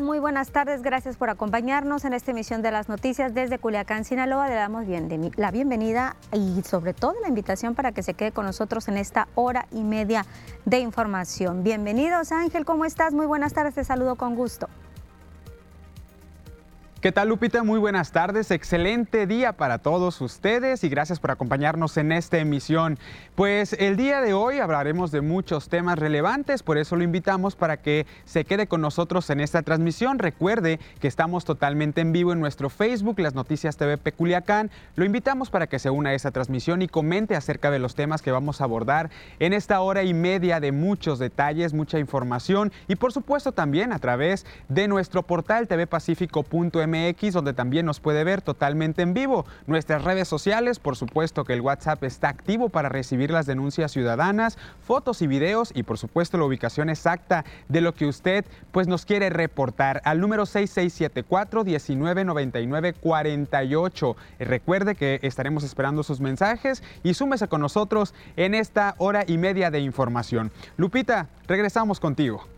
Muy buenas tardes. Gracias por acompañarnos en esta emisión de las noticias desde Culiacán, Sinaloa. Le damos la bienvenida y sobre todo la invitación para que se quede con nosotros en esta hora y media de información. Bienvenidos, Ángel. ¿Cómo estás? Muy buenas tardes. Te saludo con gusto. ¿Qué tal Lupita? Muy buenas tardes, excelente día para todos ustedes y gracias por acompañarnos en esta emisión. Pues el día de hoy hablaremos de muchos temas relevantes, por eso lo invitamos para que se quede con nosotros en esta transmisión. Recuerde que estamos totalmente en vivo en nuestro Facebook, Las Noticias TV Peculiacán. Lo invitamos para que se una a esa transmisión y comente acerca de los temas que vamos a abordar en esta hora y media de muchos detalles, mucha información y por supuesto también a través de nuestro portal tvpacifico.mx donde también nos puede ver totalmente en vivo. Nuestras redes sociales, por supuesto que el WhatsApp está activo para recibir las denuncias ciudadanas, fotos y videos y por supuesto la ubicación exacta de lo que usted pues nos quiere reportar al número 6674 1999 48. Recuerde que estaremos esperando sus mensajes y súmese con nosotros en esta hora y media de información. Lupita, regresamos contigo.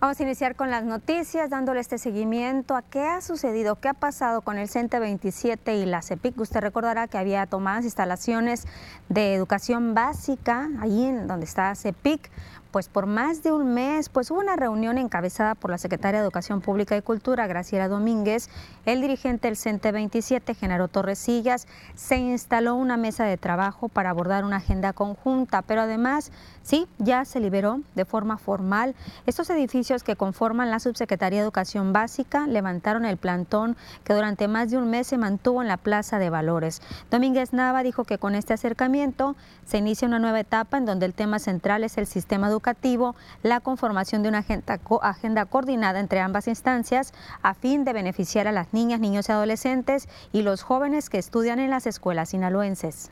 Vamos a iniciar con las noticias, dándole este seguimiento a qué ha sucedido, qué ha pasado con el CENTE 27 y la CEPIC. Usted recordará que había tomadas instalaciones de educación básica, ahí en donde está CEPIC, pues por más de un mes, pues hubo una reunión encabezada por la secretaria de Educación Pública y Cultura, Graciela Domínguez, el dirigente del CENTE 27, Genaro Torresillas, se instaló una mesa de trabajo para abordar una agenda conjunta, pero además, sí, ya se liberó de forma formal estos edificios que conforman la Subsecretaría de Educación Básica, levantaron el plantón que durante más de un mes se mantuvo en la Plaza de Valores. Domínguez Nava dijo que con este acercamiento se inicia una nueva etapa en donde el tema central es el sistema educativo la conformación de una agenda, agenda coordinada entre ambas instancias a fin de beneficiar a las niñas, niños y adolescentes y los jóvenes que estudian en las escuelas sinaloenses.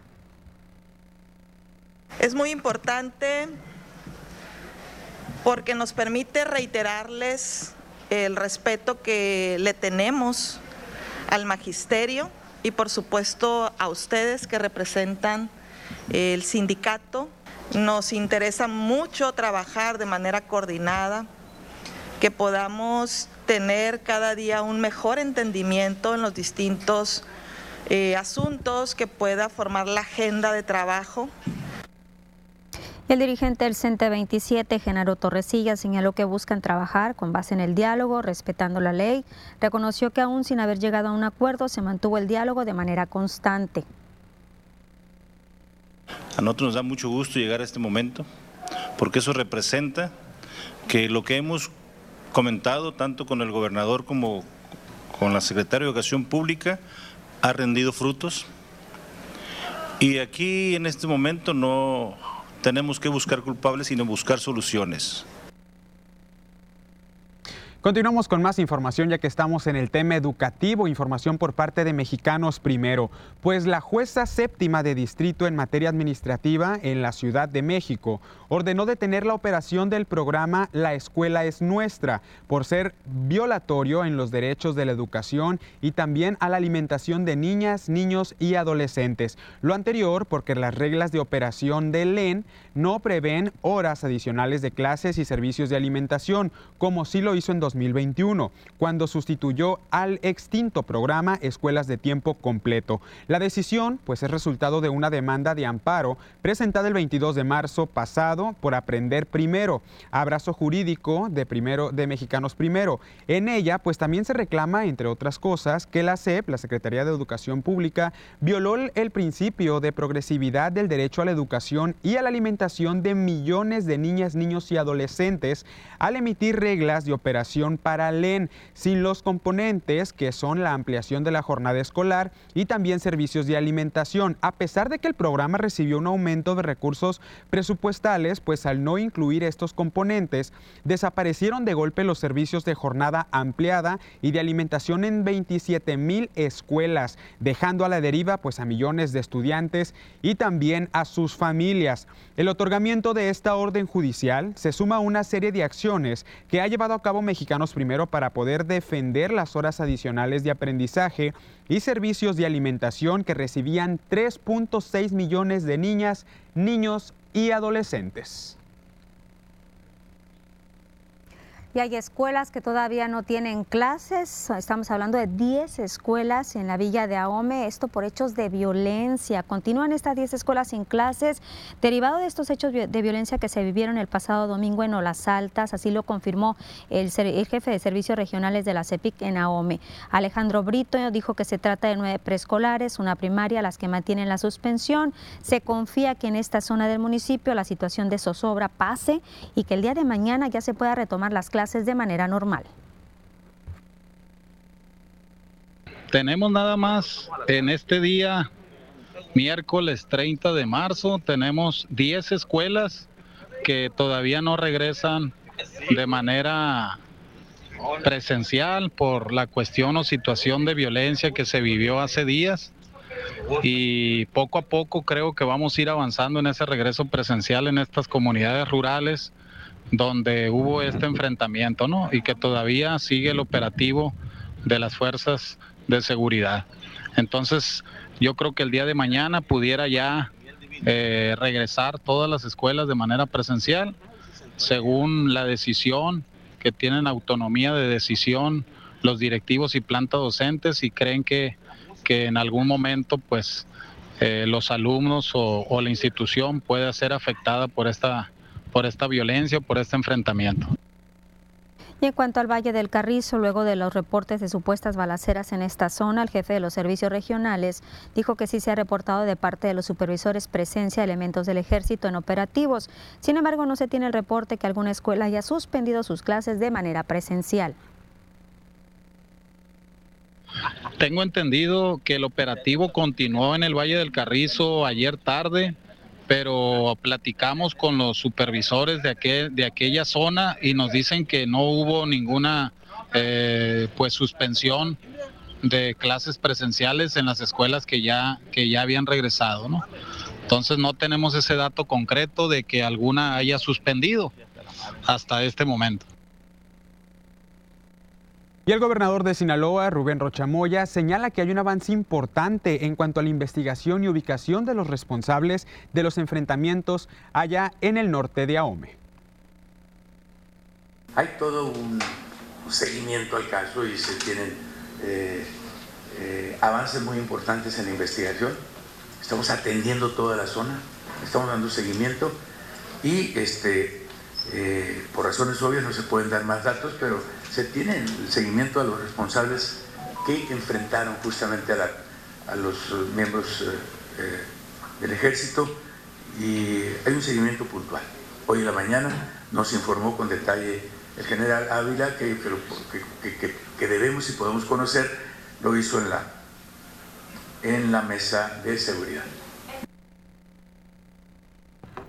Es muy importante porque nos permite reiterarles el respeto que le tenemos al magisterio y por supuesto a ustedes que representan el sindicato nos interesa mucho trabajar de manera coordinada, que podamos tener cada día un mejor entendimiento en los distintos eh, asuntos que pueda formar la agenda de trabajo. El dirigente del CENTE 27, Genaro Torresilla, señaló que buscan trabajar con base en el diálogo, respetando la ley. Reconoció que aún sin haber llegado a un acuerdo, se mantuvo el diálogo de manera constante. A nosotros nos da mucho gusto llegar a este momento, porque eso representa que lo que hemos comentado tanto con el gobernador como con la secretaria de Educación Pública ha rendido frutos. Y aquí en este momento no tenemos que buscar culpables, sino buscar soluciones. Continuamos con más información ya que estamos en el tema educativo, información por parte de Mexicanos Primero, pues la jueza séptima de distrito en materia administrativa en la Ciudad de México ordenó detener la operación del programa La Escuela es Nuestra por ser violatorio en los derechos de la educación y también a la alimentación de niñas, niños y adolescentes. Lo anterior porque las reglas de operación del LEN no prevén horas adicionales de clases y servicios de alimentación, como sí lo hizo en 2021, cuando sustituyó al extinto programa Escuelas de Tiempo Completo. La decisión, pues, es resultado de una demanda de amparo presentada el 22 de marzo pasado por Aprender Primero, abrazo jurídico de, primero, de Mexicanos Primero. En ella, pues, también se reclama, entre otras cosas, que la SEP, la Secretaría de Educación Pública, violó el principio de progresividad del derecho a la educación y a la alimentación de millones de niñas, niños y adolescentes al emitir reglas de operación para LEN, sin los componentes que son la ampliación de la jornada escolar y también servicios de alimentación. A pesar de que el programa recibió un aumento de recursos presupuestales, pues al no incluir estos componentes, desaparecieron de golpe los servicios de jornada ampliada y de alimentación en 27 mil escuelas, dejando a la deriva pues a millones de estudiantes y también a sus familias. El otorgamiento de esta orden judicial se suma a una serie de acciones que ha llevado a cabo México primero para poder defender las horas adicionales de aprendizaje y servicios de alimentación que recibían 3.6 millones de niñas, niños y adolescentes. Y hay escuelas que todavía no tienen clases. Estamos hablando de 10 escuelas en la villa de Ahome. Esto por hechos de violencia. Continúan estas 10 escuelas sin clases, derivado de estos hechos de violencia que se vivieron el pasado domingo en Olas Altas. Así lo confirmó el, jefe de servicios regionales de la CEPIC en Ahome. Alejandro Brito dijo que se trata de nueve preescolares, una primaria, las que mantienen la suspensión. Se confía que en esta zona del municipio la situación de zozobra pase y que el día de mañana ya se pueda retomar las clases clases de manera normal. Tenemos nada más en este día, miércoles 30 de marzo, tenemos 10 escuelas que todavía no regresan de manera presencial por la cuestión o situación de violencia que se vivió hace días y poco a poco creo que vamos a ir avanzando en ese regreso presencial en estas comunidades rurales donde hubo este enfrentamiento, ¿no? Y que todavía sigue el operativo de las fuerzas de seguridad. Entonces, yo creo que el día de mañana pudiera ya eh, regresar todas las escuelas de manera presencial, según la decisión que tienen autonomía de decisión los directivos y planta docentes y creen que, que en algún momento, pues, eh, los alumnos o, o la institución pueda ser afectada por esta por esta violencia, por este enfrentamiento. Y en cuanto al Valle del Carrizo, luego de los reportes de supuestas balaceras en esta zona, el jefe de los servicios regionales dijo que sí se ha reportado de parte de los supervisores presencia de elementos del ejército en operativos. Sin embargo, no se tiene el reporte que alguna escuela haya suspendido sus clases de manera presencial. Tengo entendido que el operativo continuó en el Valle del Carrizo ayer tarde pero platicamos con los supervisores de, aquel, de aquella zona y nos dicen que no hubo ninguna eh, pues suspensión de clases presenciales en las escuelas que ya, que ya habían regresado. ¿no? Entonces no tenemos ese dato concreto de que alguna haya suspendido hasta este momento. Y el gobernador de Sinaloa, Rubén Rochamoya, señala que hay un avance importante en cuanto a la investigación y ubicación de los responsables de los enfrentamientos allá en el norte de Ahome. Hay todo un seguimiento al caso y se tienen eh, eh, avances muy importantes en la investigación. Estamos atendiendo toda la zona, estamos dando seguimiento y este, eh, por razones obvias no se pueden dar más datos, pero se tiene el seguimiento a los responsables que enfrentaron justamente a, los miembros eh, eh, del ejército y hay un seguimiento puntual. Hoy en la mañana nos informó con detalle el general Ávila que, que, debemos y podemos conocer, lo hizo en la, en la mesa de seguridad.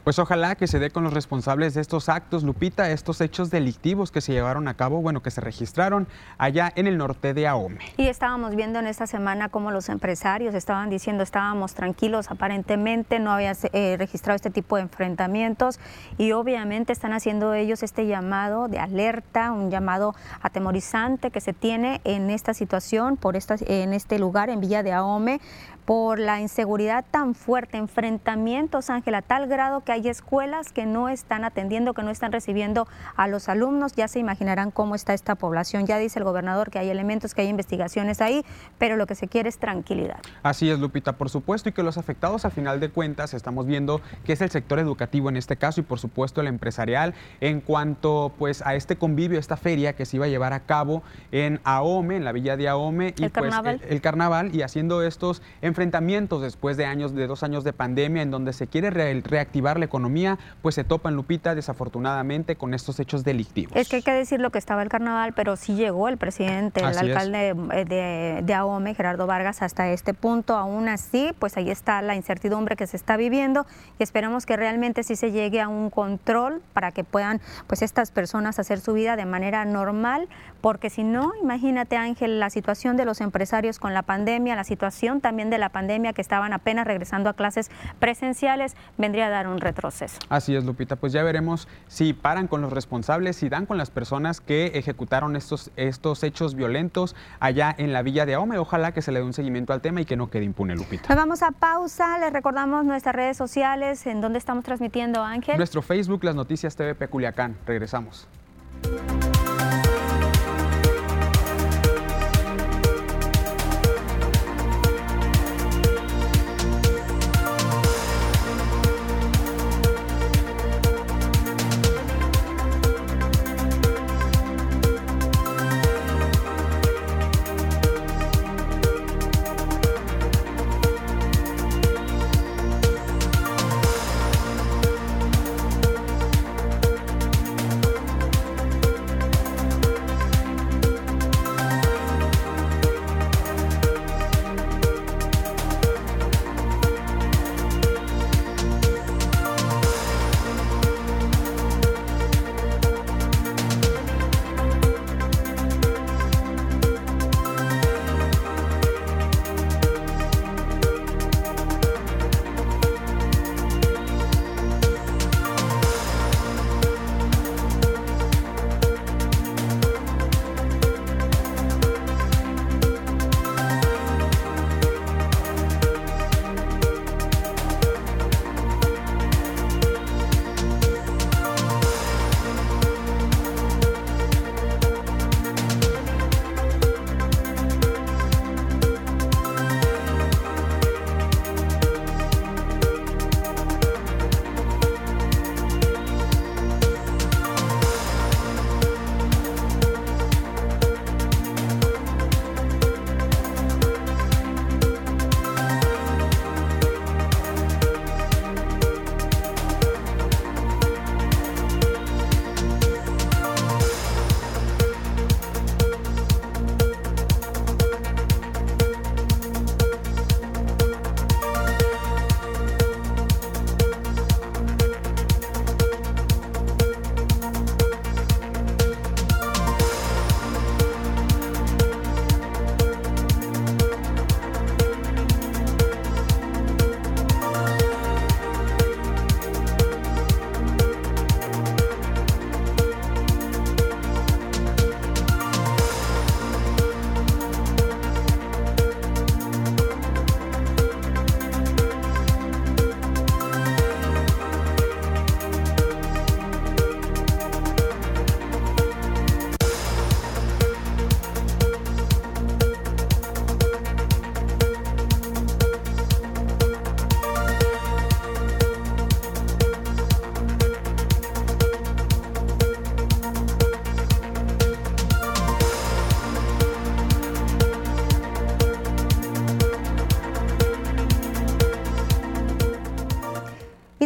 Pues ojalá que se dé con los responsables de estos actos, Lupita, estos hechos delictivos que se llevaron a cabo, bueno, que se registraron allá en el norte de Ahome. Y estábamos viendo en esta semana cómo los empresarios estaban diciendo estábamos tranquilos, aparentemente no había eh, registrado este tipo de enfrentamientos y obviamente están haciendo ellos este llamado de alerta, un llamado atemorizante que se tiene en esta situación, por esta, en este lugar, en Villa de Ahome, por la inseguridad tan fuerte, enfrentamientos, Ángel, a tal grado que hay escuelas que no están atendiendo, que no están recibiendo a los alumnos. Ya se imaginarán cómo está esta población. Ya dice el gobernador que hay elementos, que hay investigaciones ahí, pero lo que se quiere es tranquilidad. Así es, Lupita, por supuesto, y que los afectados a final de cuentas estamos viendo que es el sector educativo en este caso y por supuesto el empresarial en cuanto pues a este convivio, esta feria que se iba a llevar a cabo en Ahome, en la villa de Ahome y el pues carnaval. El, el carnaval y haciendo estos enfrentamientos enfrentamientos después de años, de dos años de pandemia, en donde se quiere reactivar la economía, pues se topan, Lupita, desafortunadamente, con estos hechos delictivos. Es que hay que decir lo que estaba el carnaval, pero sí llegó el presidente, el alcalde de, de, de AOME, Gerardo Vargas, hasta este punto. Aún así, pues ahí está la incertidumbre que se está viviendo y esperamos que realmente sí se llegue a un control para que puedan, pues estas personas hacer su vida de manera normal, porque si no, imagínate Ángel, la situación de los empresarios con la pandemia, la situación también de la pandemia que estaban apenas regresando a clases presenciales, vendría a dar un retroceso. Así es, Lupita, pues ya veremos si paran con los responsables, si dan con las personas que ejecutaron estos, estos hechos violentos allá en la villa de Ahome. Ojalá que se le dé un seguimiento al tema y que no quede impune, Lupita. Nos vamos a pausa, les recordamos nuestras redes sociales, en donde estamos transmitiendo, Ángel. Nuestro Facebook, Las Noticias TVP Culiacán. Regresamos.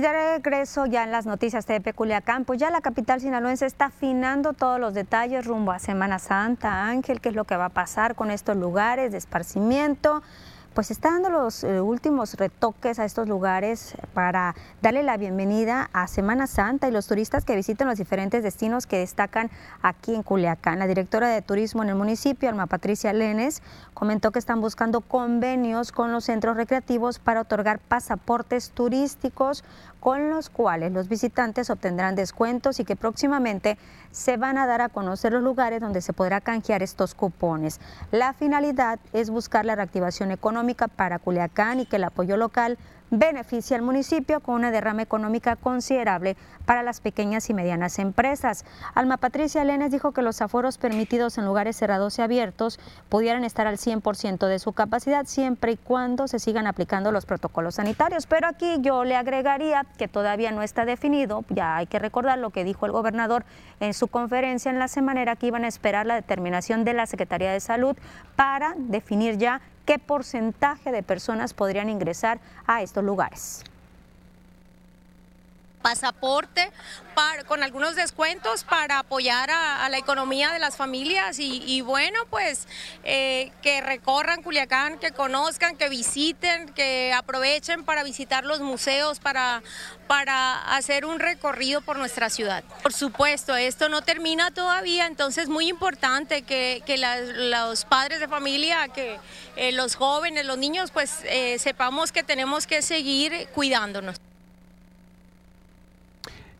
Regreso ya en las noticias de Culiacán, pues ya la capital sinaloense está afinando todos los detalles rumbo a Semana Santa. Ángel, ¿qué es lo que va a pasar con estos lugares de esparcimiento? Pues está dando los eh, últimos retoques a estos lugares para darle la bienvenida a Semana Santa y los turistas que visiten los diferentes destinos que destacan aquí en Culiacán. La directora de turismo en el municipio, Alma Patricia Lenes, comentó que están buscando convenios con los centros recreativos para otorgar pasaportes turísticos con los cuales los visitantes obtendrán descuentos y que próximamente se van a dar a conocer los lugares donde se podrá canjear estos cupones. La finalidad es buscar la reactivación económica para Culiacán y que el apoyo local beneficia al municipio con una derrama económica considerable para las pequeñas y medianas empresas. Alma Patricia Lenes dijo que los aforos permitidos en lugares cerrados y abiertos pudieran estar al 100% de su capacidad siempre y cuando se sigan aplicando los protocolos sanitarios. Pero aquí yo le agregaría que todavía no está definido, ya hay que recordar lo que dijo el gobernador en su conferencia en la semana, que iban a esperar la determinación de la Secretaría de Salud para definir ya qué porcentaje de personas podrían ingresar a estos lugares pasaporte con algunos descuentos para apoyar a, la economía de las familias y, bueno, pues eh, que recorran Culiacán, que conozcan, que visiten, que aprovechen para visitar los museos, para, para hacer un recorrido por nuestra ciudad. Por supuesto, esto no termina todavía, entonces es muy importante que, los padres de familia, que eh, los jóvenes, los niños, pues eh, sepamos que tenemos que seguir cuidándonos.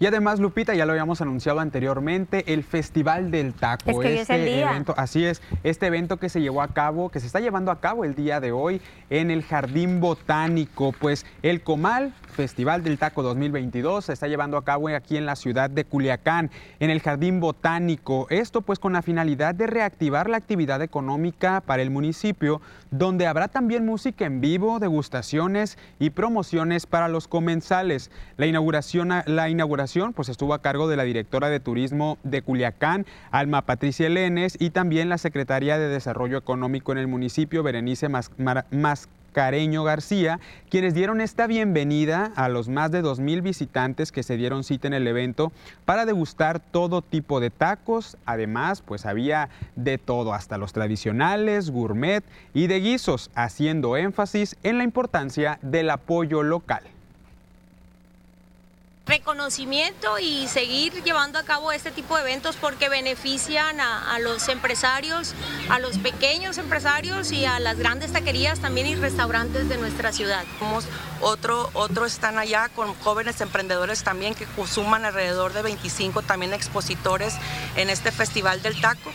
Y además, Lupita, ya lo habíamos anunciado anteriormente, el Festival del Taco. Es este evento, así es, este evento que se llevó a cabo, que se está llevando a cabo el día de hoy en el Jardín Botánico. Pues el Comal Festival del Taco 2022 se está llevando a cabo aquí en la ciudad de Culiacán, en el Jardín Botánico. Esto pues con la finalidad de reactivar la actividad económica para el municipio, donde habrá también música en vivo, degustaciones y promociones para los comensales. La inauguración, la inauguración pues estuvo a cargo de la directora de turismo de Culiacán, Alma Patricia Lenes, y también la secretaria de Desarrollo Económico en el municipio, Berenice Mas Careño García, quienes dieron esta bienvenida a los más de 2.000 visitantes que se dieron cita en el evento para degustar todo tipo de tacos. Además, pues había de todo, hasta los tradicionales, gourmet y de guisos, haciendo énfasis en la importancia del apoyo local reconocimiento y seguir llevando a cabo este tipo de eventos porque benefician a, los empresarios, a los pequeños empresarios y a las grandes taquerías también y restaurantes de nuestra ciudad. Otro, otro están allá con jóvenes emprendedores también que suman alrededor de 25 también expositores en este Festival del Taco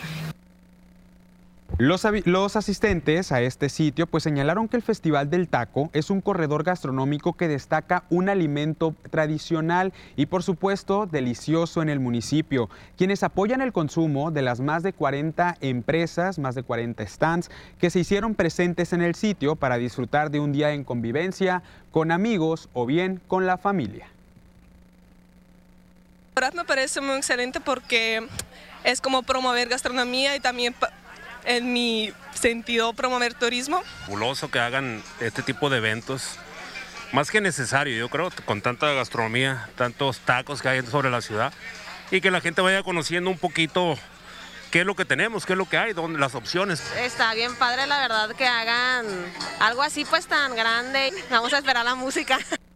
los, asistentes a este sitio pues señalaron que el Festival del Taco es un corredor gastronómico que destaca un alimento tradicional y por supuesto delicioso en el municipio. Quienes apoyan el consumo de las más de 40 empresas, más de 40 stands que se hicieron presentes en el sitio para disfrutar de un día en convivencia con amigos o bien con la familia. me parece muy excelente porque es como promover gastronomía y también en mi sentido promover turismo. Fabuloso que hagan este tipo de eventos. Más que necesario, yo creo, con tanta gastronomía, tantos tacos que hay sobre la ciudad, y que la gente vaya conociendo un poquito qué es lo que tenemos, qué es lo que hay, dónde, las opciones. Está bien padre, la verdad, que hagan algo así pues tan grande. Vamos a esperar la música.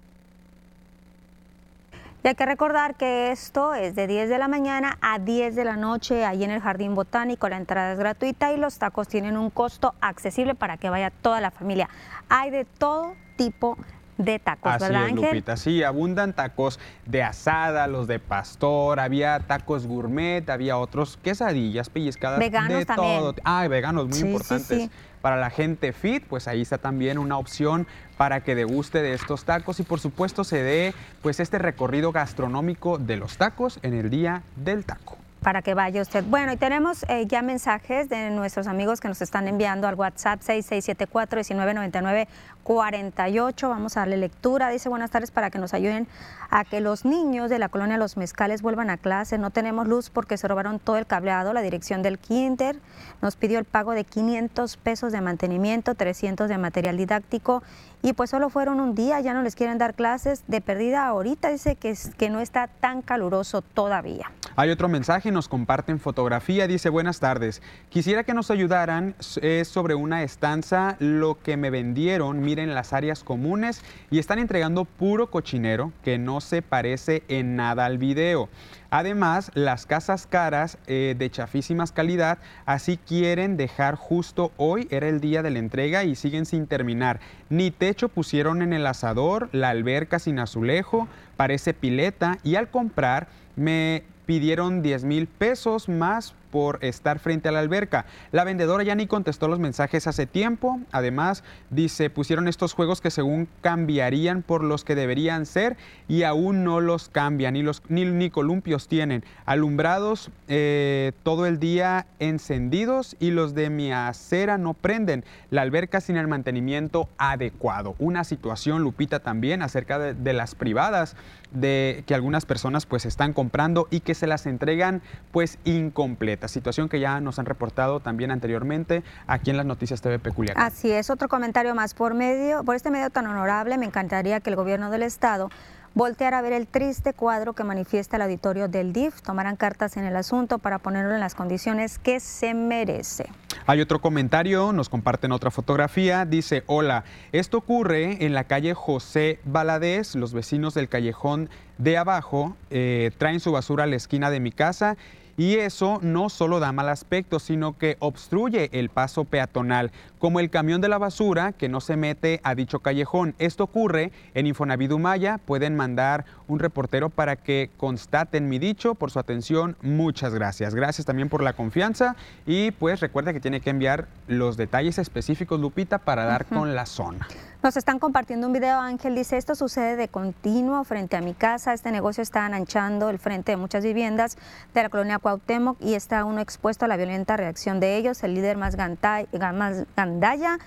Y hay que recordar que esto es de 10 de la mañana a 10 de la noche ahí en el Jardín Botánico. La entrada es gratuita y los tacos tienen un costo accesible para que vaya toda la familia. Hay de todo tipo de tacos, Así ¿verdad, es, Lupita. Sí, abundan tacos de asada, los de pastor, había tacos gourmet, había otros quesadillas, pellizcadas, veganos de también. todo. Ah, veganos, muy importantes. Para la gente fit, pues ahí está también una opción para que deguste de estos tacos y por supuesto se dé pues este recorrido gastronómico de los tacos en el día del taco. Para que vaya usted. Bueno, y tenemos eh, ya mensajes de nuestros amigos que nos están enviando al WhatsApp 6674-1999-48. Vamos a darle lectura. Dice buenas tardes para que nos ayuden a que los niños de la colonia Los Mezcales vuelvan a clase. No tenemos luz porque se robaron todo el cableado. La dirección del Kinder nos pidió el pago de 500 pesos de mantenimiento, 300 de material didáctico y pues solo fueron un día, ya no les quieren dar clases. De perdida ahorita, dice que, que no está tan caluroso todavía. Hay otro mensaje, nos comparten fotografía, dice buenas tardes, quisiera que nos ayudaran, es sobre una estanza, lo que me vendieron, miren las áreas comunes. Y están entregando puro cochinero que no se parece en nada al video. Además, las casas caras eh, de chafísimas calidad, así quieren dejar justo hoy, era el día de la entrega y siguen sin terminar. Ni techo pusieron en el asador, la alberca sin azulejo, parece pileta y al comprar me pidieron 10 mil pesos más por estar frente a la alberca. La vendedora ya ni contestó los mensajes hace tiempo. Además, dice, pusieron estos juegos que según cambiarían por los que deberían ser y aún no los cambian, ni, los, ni, columpios tienen. Alumbrados eh, todo el día encendidos y los de mi acera no prenden. La alberca sin el mantenimiento adecuado. Una situación, Lupita, también acerca de, de las privadas de que algunas personas pues están comprando y que se las entregan pues incompletas, situación que ya nos han reportado también anteriormente aquí en las noticias TV Peculiar. Así es, otro comentario más por medio, por este medio tan honorable, me encantaría que el gobierno del estado voltear a ver el triste cuadro que manifiesta el auditorio del DIF, tomarán cartas en el asunto para ponerlo en las condiciones que se merece. Hay otro comentario, nos comparten otra fotografía, dice, hola, esto ocurre en la calle José Baladés, los vecinos del callejón de abajo eh, traen su basura a la esquina de mi casa y eso no solo da mal aspecto, sino que obstruye el paso peatonal, como el camión de la basura que no se mete a dicho callejón. Esto ocurre en Infonavidumaya. Pueden mandar un reportero para que constaten mi dicho. Por su atención, muchas gracias. Gracias también por la confianza y pues recuerda que tiene que enviar los detalles específicos, Lupita, para dar con la zona. Nos están compartiendo un video, Ángel dice, esto sucede de continuo frente a mi casa, este negocio está ananchando el frente de muchas viviendas de la colonia Cuauhtémoc y está uno expuesto a la violenta reacción de ellos, el líder más, más gandaya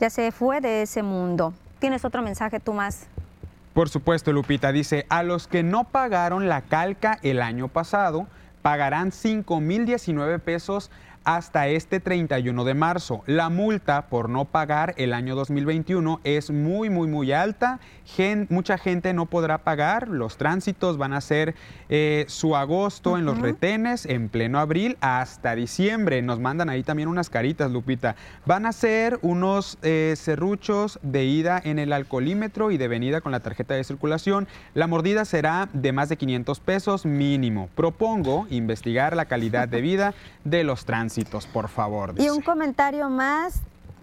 ya se fue de ese mundo. ¿Tienes otro mensaje tú más? Por supuesto, Lupita dice, a los que no pagaron la calca el año pasado, pagarán 5.019 pesos hasta este 31 de marzo. La multa por no pagar el año 2021 es muy, muy, muy alta. mucha gente no podrá pagar. Los tránsitos van a ser eh, su agosto en los retenes, en pleno abril hasta diciembre. Nos mandan ahí también unas caritas, Lupita. Van a ser unos eh, serruchos de ida en el alcoholímetro y de venida con la tarjeta de circulación. La mordida será de más de 500 pesos mínimo. Propongo investigar la calidad de vida de los tránsitos por favor. Y un comentario más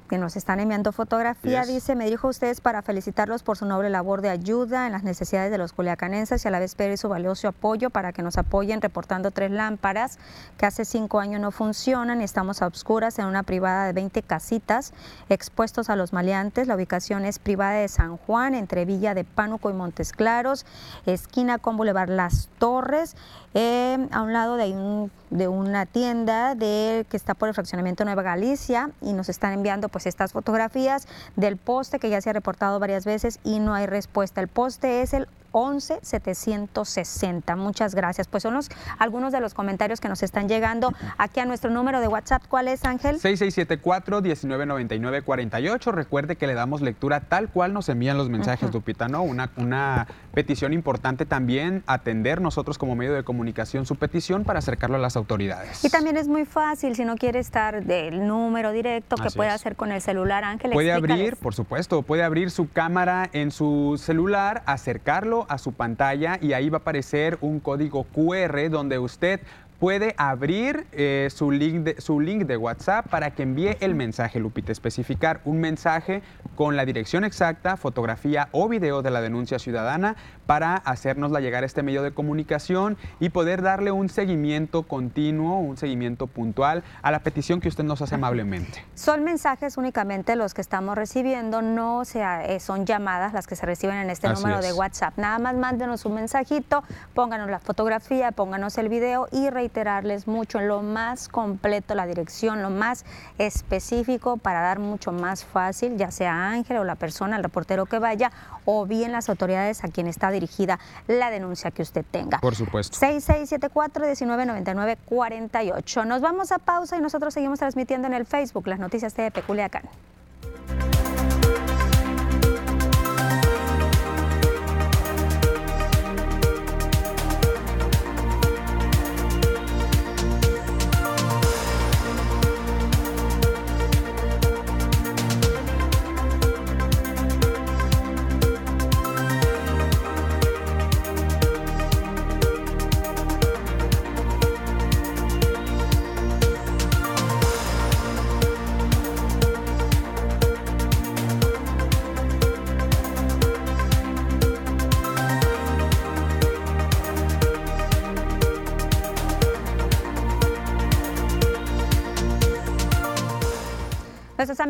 que nos están enviando fotografía, dice, me dirijo a ustedes para felicitarlos por su noble labor de ayuda en las necesidades de los culiacanenses y a la vez pedir su valioso apoyo para que nos apoyen reportando tres lámparas que hace cinco años no funcionan y estamos a obscuras en una privada de 20 casitas expuestos a los maleantes. La ubicación es privada de San Juan, entre Villa de Pánuco y Montes Claros, esquina con Boulevard Las Torres, eh, a un lado de, de una tienda de, que está por el fraccionamiento Nueva Galicia y nos están enviando pues estas fotografías del poste que ya se ha reportado varias veces y no hay respuesta. El poste es el 11760. Muchas gracias. Pues son algunos de los comentarios que nos están llegando aquí a nuestro número de WhatsApp. ¿Cuál es, Ángel? 6674-1999-48. Recuerde que le damos lectura tal cual nos envían los mensajes, Lupita, ¿no? Una, una petición importante también, atender nosotros como medio de comunicación su petición para acercarlo a las autoridades. Y también es muy fácil, si no quiere estar del número directo, que puede hacer con el celular, Ángel. Puede abrir, por supuesto, puede abrir su cámara en su celular, acercarlo a su pantalla y ahí va a aparecer un código QR donde usted puede abrir eh, su, link de, su link de WhatsApp para que envíe el mensaje, Lupita, especificar un mensaje con la dirección exacta, fotografía o video de la denuncia ciudadana para hacernosla llegar a este medio de comunicación y poder darle un seguimiento continuo, un seguimiento puntual a la petición que usted nos hace amablemente. Son mensajes únicamente los que estamos recibiendo, no sea, eh, son llamadas las que se reciben en este número de WhatsApp. Nada más mándenos un mensajito, pónganos la fotografía, pónganos el video y reiterarles mucho lo más completo, la dirección, lo más específico para dar mucho más fácil, ya sea Ángel o la persona, el reportero que vaya, o bien las autoridades a quien está dirigida la denuncia que usted tenga. Por supuesto. 6674-1999-48. Nos vamos a pausa y nosotros seguimos transmitiendo en el Facebook las noticias de Peculiacán.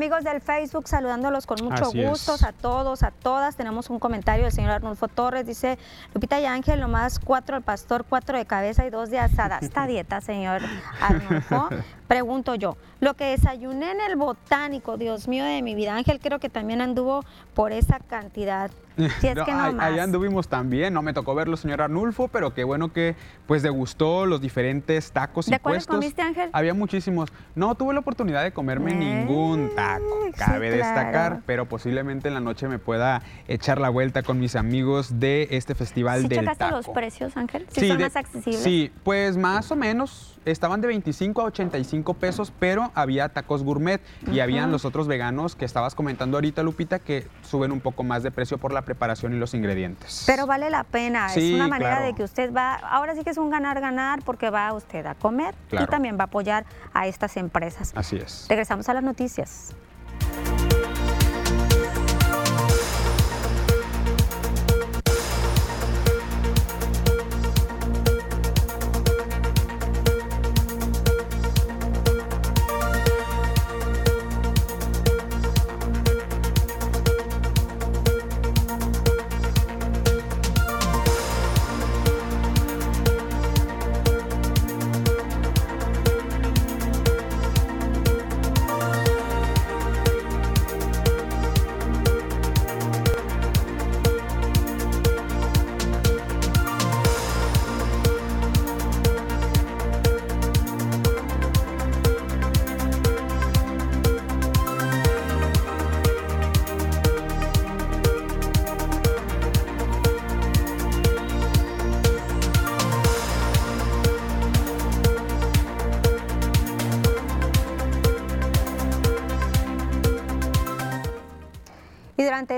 Amigos del Facebook saludándolos con mucho gusto a todos, a todas. Tenemos un comentario del señor Arnulfo Torres. Dice, Lupita y Ángel, nomás cuatro al pastor, cuatro de cabeza y dos de asada. Esta dieta, señor Arnulfo. Pregunto yo, lo que desayuné en el botánico, Dios mío de mi vida, Ángel creo que también anduvo por esa cantidad. Si es que no ahí, ahí, anduvimos también, no me tocó verlo, señor Arnulfo, pero qué bueno que pues degustó los diferentes tacos y ¿De cuáles comiste, Ángel? Había muchísimos. No tuve la oportunidad de comerme ningún taco, cabe sí, destacar, claro. pero posiblemente en la noche me pueda echar la vuelta con mis amigos de este festival ¿Sí del taco. los precios, Ángel? ¿Sí, son de- más accesibles? Sí, pues más o menos. Estaban de 25 a 85 pesos, pero había tacos gourmet y habían los otros veganos que estabas comentando ahorita, Lupita, que suben un poco más de precio por la preparación y los ingredientes. Pero vale la pena, es una manera claro. de que usted va, ahora sí que es un ganar-ganar porque va usted a comer y Claro. también va a apoyar a estas empresas. Así es. Regresamos a las noticias.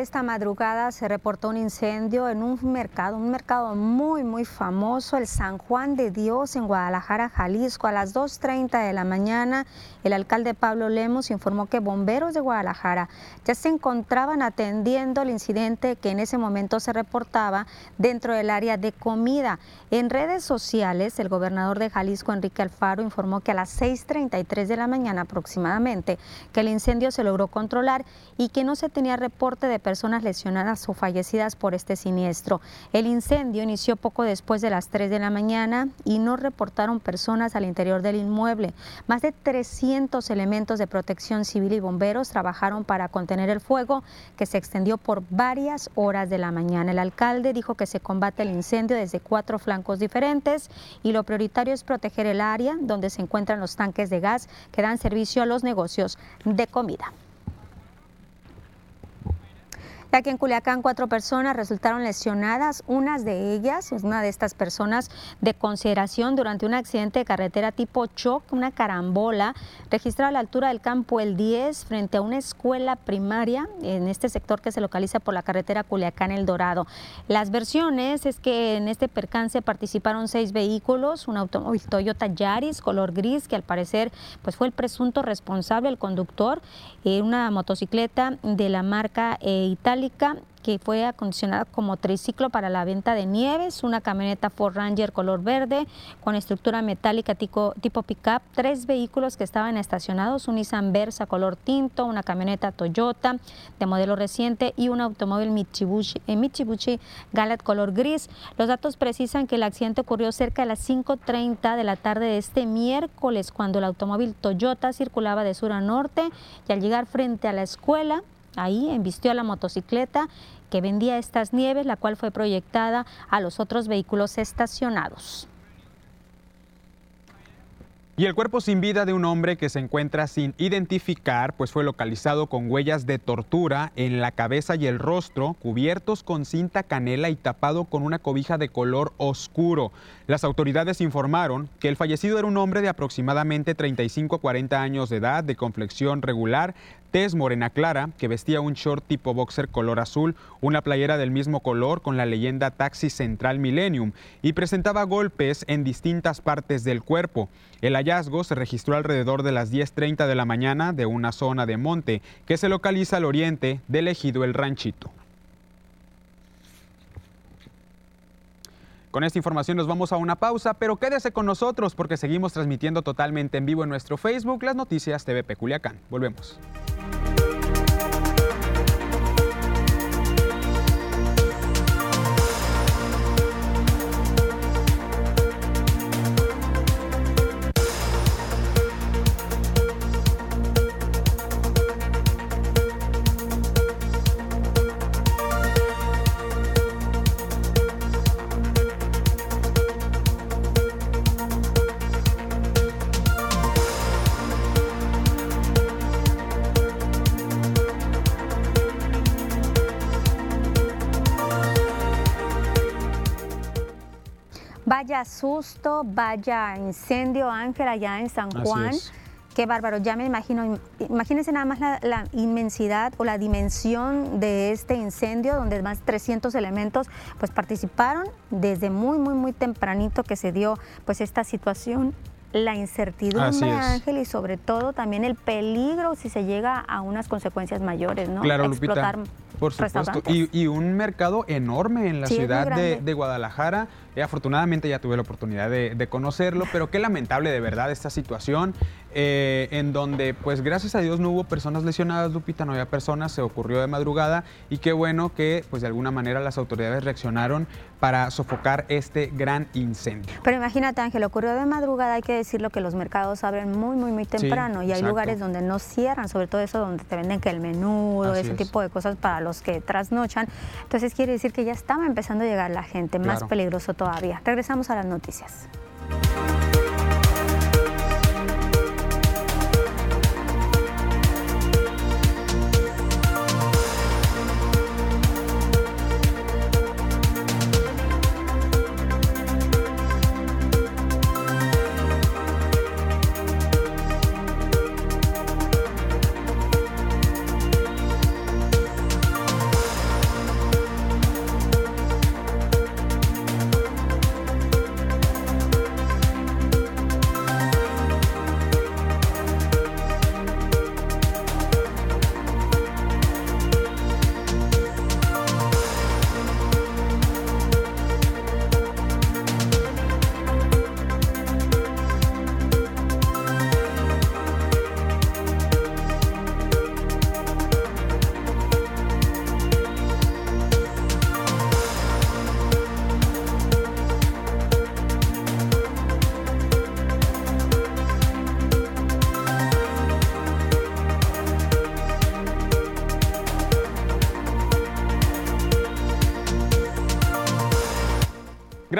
Esta madrugada se reportó un incendio en un mercado, un mercado muy, muy famoso, el San Juan de Dios en Guadalajara, Jalisco. A las 2.30 de la mañana, el alcalde Pablo Lemos informó que bomberos de Guadalajara ya se encontraban atendiendo el incidente que en ese momento se reportaba dentro del área de comida. En redes sociales, el gobernador de Jalisco, Enrique Alfaro, informó que a las 6.33 de la mañana aproximadamente, que el incendio se logró controlar y que no se tenía reporte de personas lesionadas o fallecidas por este siniestro. El incendio inició poco después de las 3 de la mañana y no reportaron personas al interior del inmueble. Más de 300 elementos de protección civil y bomberos trabajaron para contener el fuego que se extendió por varias horas de la mañana. El alcalde dijo que se combate el incendio desde cuatro flancos diferentes y lo prioritario es proteger el área donde se encuentran los tanques de gas que dan servicio a los negocios de comida. Ya que en Culiacán cuatro personas resultaron lesionadas, unas de ellas, una de estas personas de consideración durante un accidente de carretera tipo choc, una carambola, registrada a la altura del campo El 10 frente a una escuela primaria en este sector que se localiza por la carretera Culiacán El Dorado. Las versiones es que en este percance participaron seis vehículos, un automóvil Toyota Yaris color gris que al parecer pues fue el presunto responsable, el conductor, eh, una motocicleta de la marca eh, que fue acondicionada como triciclo para la venta de nieves, una camioneta Ford Ranger color verde con estructura metálica tipo, tipo pickup, tres vehículos que estaban estacionados, un Nissan Versa color tinto, una camioneta Toyota de modelo reciente y un automóvil Mitsubishi, eh, Mitsubishi Galat color gris. Los datos precisan que el accidente ocurrió cerca de las 5.30 de la tarde de este miércoles cuando el automóvil Toyota circulaba de sur a norte y al llegar frente a la escuela Ahí embistió la motocicleta que vendía estas nieves, la cual fue proyectada a los otros vehículos estacionados. Y el cuerpo sin vida de un hombre que se encuentra sin identificar, pues fue localizado con huellas de tortura en la cabeza y el rostro, cubiertos con cinta canela y tapado con una cobija de color oscuro. Las autoridades informaron que el fallecido era un hombre de aproximadamente 35 a 40 años de edad, de complexión regular, tez morena clara, que vestía un short tipo boxer color azul, una playera del mismo color con la leyenda Taxi Central Millennium y presentaba golpes en distintas partes del cuerpo. El hallazgo se registró alrededor de las 10.30 de la mañana de una zona de monte que se localiza al oriente del ejido El Ranchito. Con esta información nos vamos a una pausa, pero quédese con nosotros porque seguimos transmitiendo totalmente en vivo en nuestro Facebook las noticias TVP Culiacán. Volvemos. Vaya susto, vaya incendio, Ángel, allá en San Juan. Qué bárbaro, ya me imagino, imagínense nada más la, inmensidad o la dimensión de este incendio, donde más de 300 elementos pues participaron desde muy, muy, muy tempranito que se dio pues esta situación la incertidumbre, Ángel, y sobre todo también el peligro si se llega a unas consecuencias mayores, ¿no? Claro, Explotar Lupita, por supuesto. Y, un mercado enorme en la ciudad de, Guadalajara. Eh, afortunadamente ya tuve la oportunidad de, conocerlo, pero qué lamentable de verdad esta situación. Eh, en donde pues gracias a Dios no hubo personas lesionadas, Lupita, no había personas, se ocurrió de madrugada y qué bueno que pues de alguna manera las autoridades reaccionaron para sofocar este gran incendio. Pero imagínate Ángel, ocurrió de madrugada, hay que decirlo que los mercados abren muy muy muy temprano y hay lugares donde no cierran, sobre todo eso donde te venden que el menudo, ese tipo de cosas para los que trasnochan. Entonces quiere decir que ya estaba empezando a llegar la gente, más peligroso todavía. Regresamos a las noticias.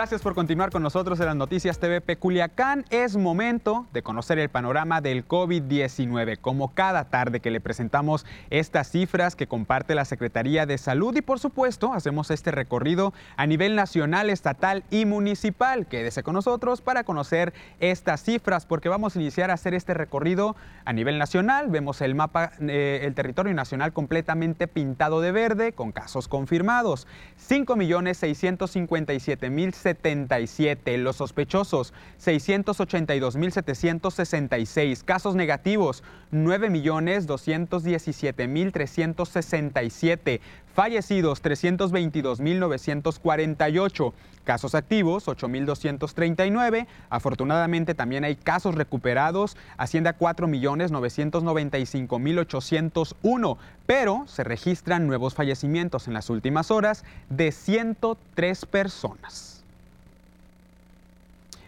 Gracias por continuar con nosotros en las noticias TVP Culiacán. Es momento de conocer el panorama del COVID-19, como cada tarde que le presentamos estas cifras que comparte la Secretaría de Salud y por supuesto hacemos este recorrido a nivel nacional, estatal y municipal. Quédese con nosotros para conocer estas cifras porque vamos a iniciar a hacer este recorrido a nivel nacional. Vemos el mapa, eh, el territorio nacional completamente pintado de verde con casos confirmados. 5.657.000 77. Los sospechosos, 682.766. Casos negativos, 9.217.367. Fallecidos, 322.948. Casos activos, 8.239. Afortunadamente también hay casos recuperados. Asciende a 4.995.801. Pero se registran nuevos fallecimientos en las últimas horas de 103 personas.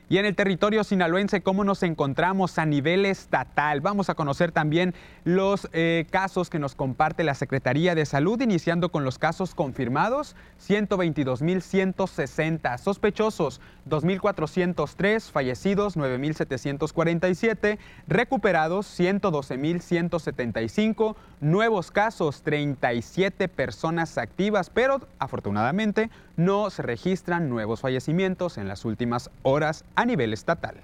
Y en el territorio sinaloense, ¿cómo nos encontramos a nivel estatal? Vamos a conocer también los eh, casos que nos comparte la Secretaría de Salud, iniciando con los casos confirmados, 122.160 sospechosos, 2.403 fallecidos, 9.747 recuperados, 112.175 nuevos casos, 37 personas activas, pero afortunadamente no se registran nuevos fallecimientos en las últimas horas a nivel estatal.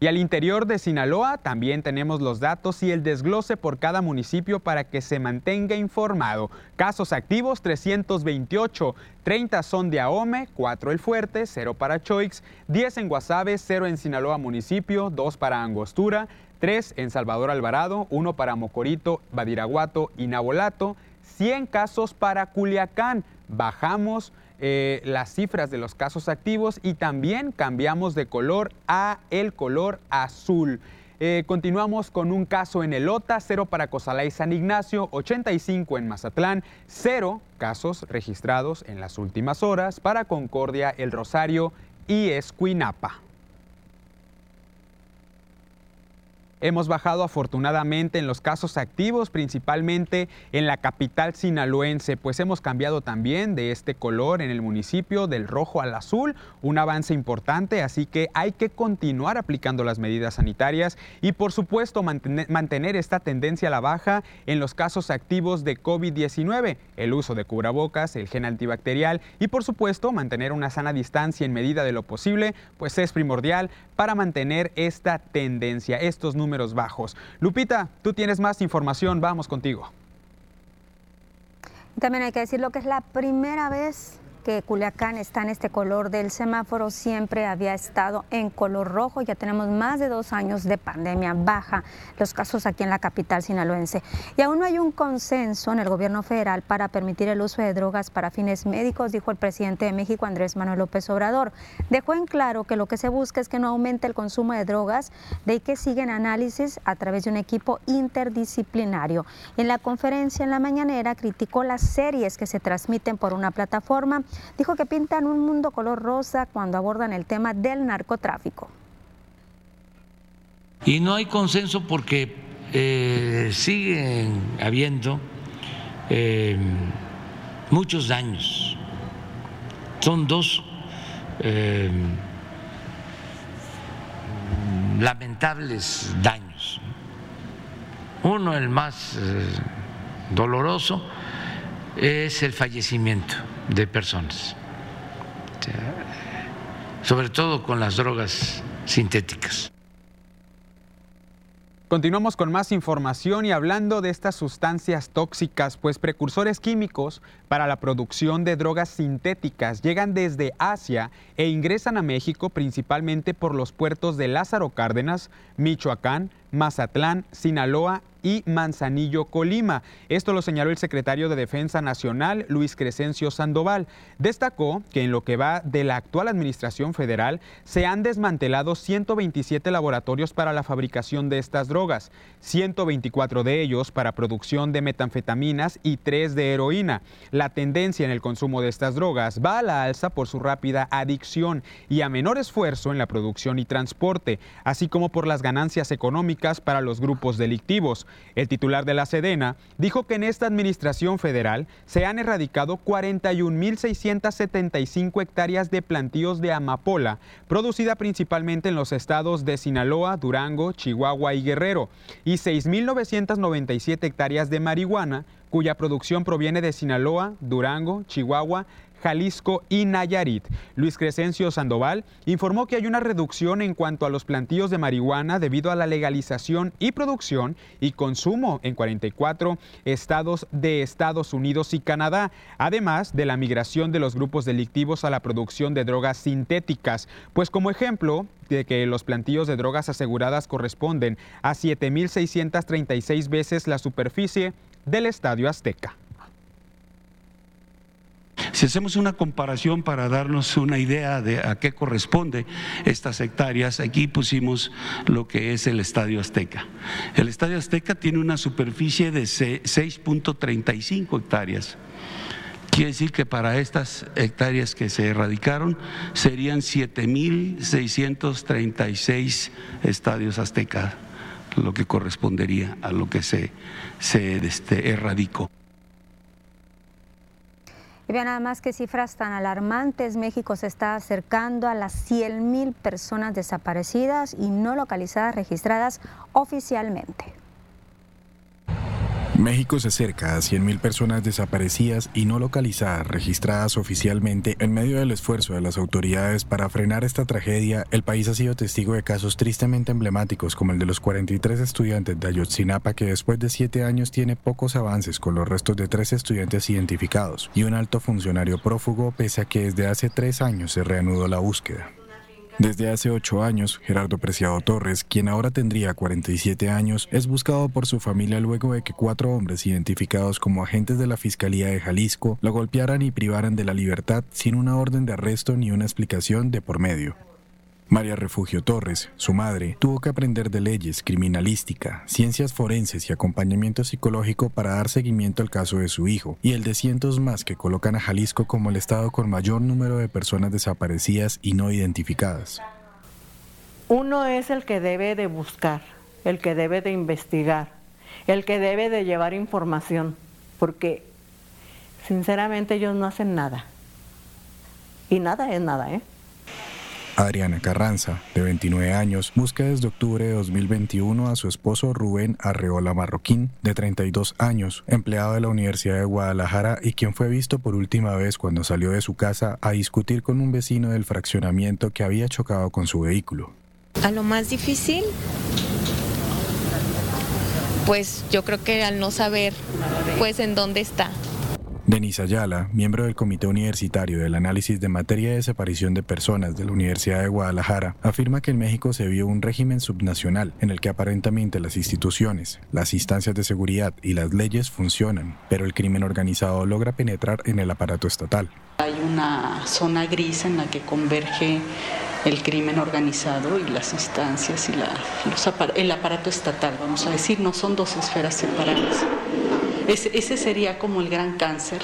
Y al interior de Sinaloa también tenemos los datos y el desglose por cada municipio para que se mantenga informado. Casos activos 328, 30 son de Ahome, 4 El Fuerte, 0 para Choix, 10 en Guasave, 0 en Sinaloa municipio, 2 para Angostura, 3 en Salvador Alvarado, 1 para Mocorito, Badiraguato y Nabolato, 100 casos para Culiacán. Bajamos eh, las cifras de los casos activos y también cambiamos de color a el color azul. Eh, continuamos con un caso en Elota, 0 para Cozalá y San Ignacio, 85 en Mazatlán, 0 casos registrados en las últimas horas para Concordia, El Rosario y Escuinapa. Hemos bajado afortunadamente en los casos activos, principalmente en la capital sinaloense, pues hemos cambiado también de este color en el municipio del rojo al azul, un avance importante, así que hay que continuar aplicando las medidas sanitarias y por supuesto mantener, esta tendencia a la baja en los casos activos de COVID-19, el uso de cubrebocas, el gen antibacterial y por supuesto mantener una sana distancia en medida de lo posible, pues es primordial para mantener esta tendencia, estos bajos. Lupita, tú tienes más información, vamos contigo. También hay que decir lo que es la primera vez que Culiacán está en este color del semáforo, siempre había estado en color rojo. Ya tenemos más de dos años de pandemia baja los casos aquí en la capital sinaloense. Y aún no hay un consenso en el gobierno federal para permitir el uso de drogas para fines médicos, dijo el presidente de México, Andrés Manuel López Obrador. Dejó en claro que lo que se busca es que no aumente el consumo de drogas, de que siguen análisis a través de un equipo interdisciplinario. En la conferencia en la mañanera criticó las series que se transmiten por una plataforma dijo que pintan un mundo color rosa cuando abordan el tema del narcotráfico. Y no hay consenso porque eh, siguen habiendo eh, muchos daños. Son dos eh, lamentables daños. Uno, el más doloroso, es el fallecimiento de personas, sobre todo con las drogas sintéticas. Continuamos con más información y hablando de estas sustancias tóxicas, pues precursores químicos para la producción de drogas sintéticas llegan desde Asia e ingresan a México principalmente por los puertos de Lázaro Cárdenas, Michoacán, Mazatlán, Sinaloa y Manzanillo, Colima. Esto lo señaló el secretario de Defensa Nacional, Luis Crescencio Sandoval. Destacó que en lo que va de la actual administración federal se han desmantelado 127 laboratorios para la fabricación de estas drogas, 124 de ellos para producción de metanfetaminas y 3 de heroína. La tendencia en el consumo de estas drogas va a la alza por su rápida adicción y a menor esfuerzo en la producción y transporte, así como por las ganancias económicas para los grupos delictivos. El titular de la Sedena dijo que en esta administración federal se han erradicado 41.675 hectáreas de plantíos de amapola, producida principalmente en los estados de Sinaloa, Durango, Chihuahua y Guerrero, y 6.997 hectáreas de marihuana, cuya producción proviene de Sinaloa, Durango, Chihuahua, Jalisco y Nayarit. Luis Crescencio Sandoval informó que hay una reducción en cuanto a los plantíos de marihuana debido a la legalización y producción y consumo en 44 estados de Estados Unidos y Canadá, además de la migración de los grupos delictivos a la producción de drogas sintéticas. Pues como ejemplo de que los plantíos de drogas aseguradas corresponden a 7.636 veces la superficie del Estadio Azteca. Si hacemos una comparación para darnos una idea de a qué corresponde estas hectáreas, aquí pusimos lo que es el Estadio Azteca. El Estadio Azteca tiene una superficie de 6.35 hectáreas. Quiere decir que para estas hectáreas que se erradicaron serían 7.636 estadios azteca, lo que correspondería a lo que se, se este, erradicó. Y vean nada más que cifras tan alarmantes. México se está acercando a las 100.000 personas desaparecidas y no localizadas registradas oficialmente. México se acerca a 100.000 personas desaparecidas y no localizadas registradas oficialmente. En medio del esfuerzo de las autoridades para frenar esta tragedia, el país ha sido testigo de casos tristemente emblemáticos como el de los 43 estudiantes de Ayotzinapa que después de siete años tiene pocos avances con los restos de tres estudiantes identificados y un alto funcionario prófugo pese a que desde hace tres años se reanudó la búsqueda. Desde hace ocho años, Gerardo Preciado Torres, quien ahora tendría 47 años, es buscado por su familia luego de que cuatro hombres identificados como agentes de la Fiscalía de Jalisco lo golpearan y privaran de la libertad sin una orden de arresto ni una explicación de por medio. María Refugio Torres, su madre, tuvo que aprender de leyes, criminalística, ciencias forenses y acompañamiento psicológico para dar seguimiento al caso de su hijo y el de cientos más que colocan a Jalisco como el estado con mayor número de personas desaparecidas y no identificadas. Uno es el que debe de buscar, el que debe de investigar, el que debe de llevar información, porque sinceramente ellos no hacen nada. Y nada es nada, ¿eh? Adriana Carranza, de 29 años, busca desde octubre de 2021 a su esposo Rubén Arreola Marroquín, de 32 años, empleado de la Universidad de Guadalajara y quien fue visto por última vez cuando salió de su casa a discutir con un vecino del fraccionamiento que había chocado con su vehículo. A lo más difícil, pues yo creo que al no saber pues en dónde está. Denise Ayala, miembro del Comité Universitario del Análisis de Materia de Desaparición de Personas de la Universidad de Guadalajara, afirma que en México se vio un régimen subnacional en el que aparentemente las instituciones, las instancias de seguridad y las leyes funcionan, pero el crimen organizado logra penetrar en el aparato estatal. Hay una zona gris en la que converge el crimen organizado y las instancias y el aparato estatal, vamos a decir, no son dos esferas separadas. Ese, sería como el gran cáncer.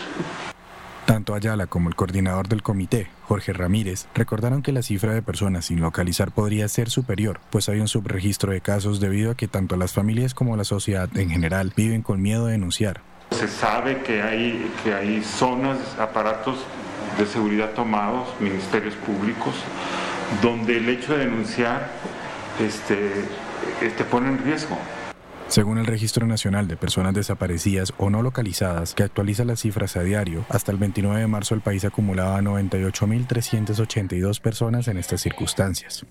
Tanto Ayala como el coordinador del comité, Jorge Ramírez, recordaron que la cifra de personas sin localizar podría ser superior, pues hay un subregistro de casos debido a que tanto las familias como la sociedad en general viven con miedo de denunciar. Se sabe que hay, que hay zonas, aparatos de seguridad tomados, ministerios públicos, donde el hecho de denunciar este, este pone en riesgo según el Registro Nacional de Personas Desaparecidas o No Localizadas, que actualiza las cifras a diario, hasta el 29 de marzo el país acumulaba 98.382 personas en estas circunstancias.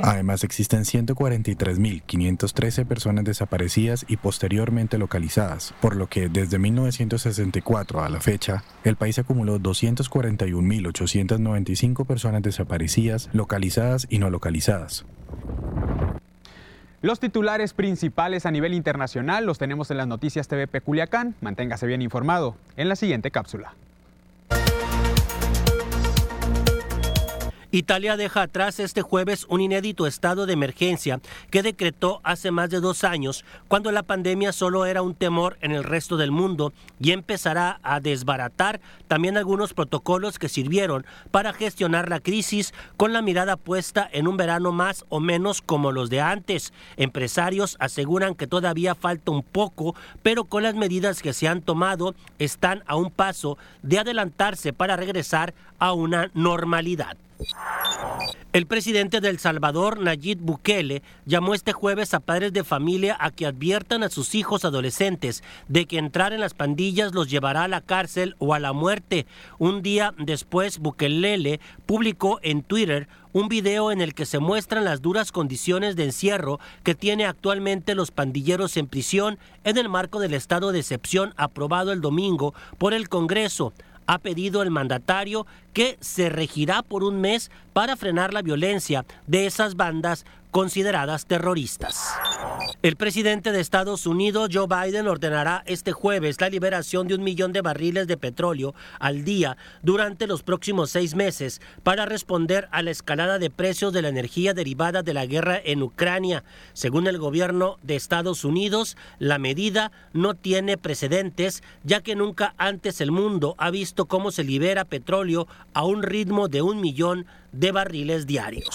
Además, existen 143.513 personas desaparecidas y posteriormente localizadas, por lo que desde 1964 a la fecha, el país acumuló 241.895 personas desaparecidas, localizadas y no localizadas. Los titulares principales a nivel internacional los tenemos en las noticias TVP Culiacán. Manténgase bien informado en la siguiente cápsula. Italia deja atrás este jueves un inédito estado de emergencia que decretó hace más de dos años, cuando la pandemia solo era un temor en el resto del mundo y empezará a desbaratar también algunos protocolos que sirvieron para gestionar la crisis con la mirada puesta en un verano más o menos como los de antes. Empresarios aseguran que todavía falta un poco, pero con las medidas que se han tomado están a un paso de adelantarse para regresar a una normalidad. El presidente de El Salvador, Nayib Bukele, llamó este jueves a padres de familia a que adviertan a sus hijos adolescentes de que entrar en las pandillas los llevará a la cárcel o a la muerte. Un día después, Bukele publicó en Twitter un video en el que se muestran las duras condiciones de encierro que tiene actualmente los pandilleros en prisión en el marco del estado de excepción aprobado el domingo por el Congreso ha pedido el mandatario que se regirá por un mes para frenar la violencia de esas bandas consideradas terroristas. El presidente de Estados Unidos, Joe Biden, ordenará este jueves la liberación de un millón de barriles de petróleo al día durante los próximos seis meses para responder a la escalada de precios de la energía derivada de la guerra en Ucrania. Según el gobierno de Estados Unidos, la medida no tiene precedentes, ya que nunca antes el mundo ha visto cómo se libera petróleo a un ritmo de un millón de barriles diarios.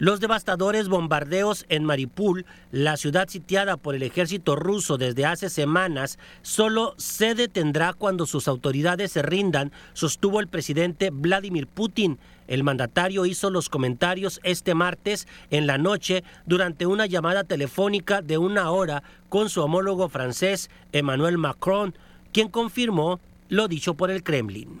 Los devastadores bombardeos en Maripul, la ciudad sitiada por el ejército ruso desde hace semanas, solo se detendrá cuando sus autoridades se rindan, sostuvo el presidente Vladimir Putin. El mandatario hizo los comentarios este martes en la noche durante una llamada telefónica de una hora con su homólogo francés Emmanuel Macron, quien confirmó lo dicho por el Kremlin.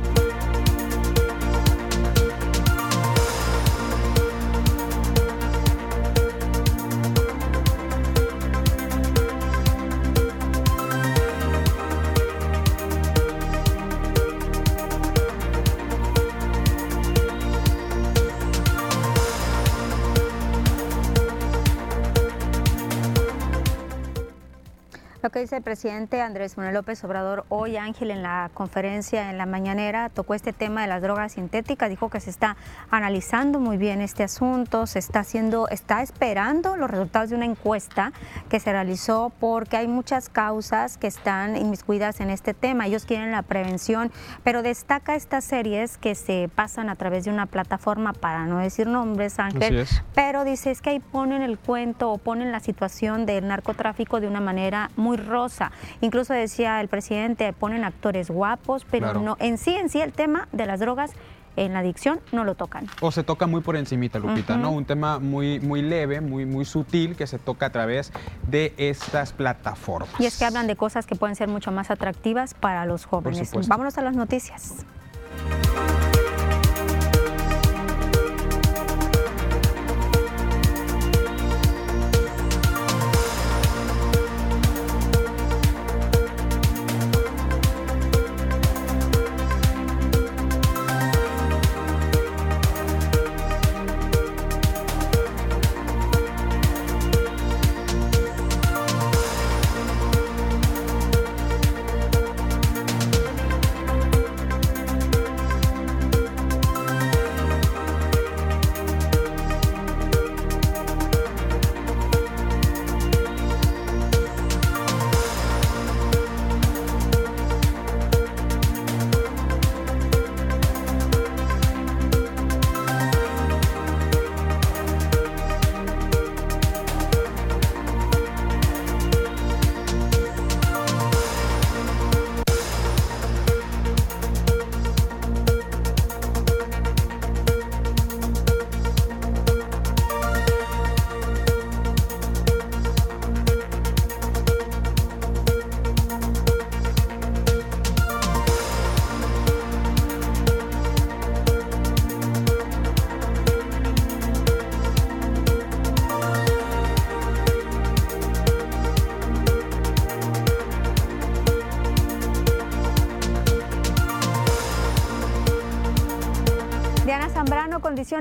Lo que dice el presidente Andrés Manuel López Obrador hoy, Ángel, en la conferencia en la mañanera, tocó este tema de las drogas sintéticas, dijo que se está analizando muy bien este asunto, se está haciendo, está esperando los resultados de una encuesta que se realizó porque hay muchas causas que están inmiscuidas en este tema. Ellos quieren la prevención, pero destaca estas series que se pasan a través de una plataforma, para no decir nombres, Ángel, pero dice es que ahí ponen el cuento o ponen la situación del narcotráfico de una manera muy rosa. Incluso decía el presidente, ponen actores guapos, pero no en sí, en sí el tema de las drogas en la adicción no lo tocan. O se toca muy por encimita, Lupita, ¿no? Un tema muy, muy leve, muy, muy sutil que se toca a través de estas plataformas. Y es que hablan de cosas que pueden ser mucho más atractivas para los jóvenes. Vámonos a las noticias.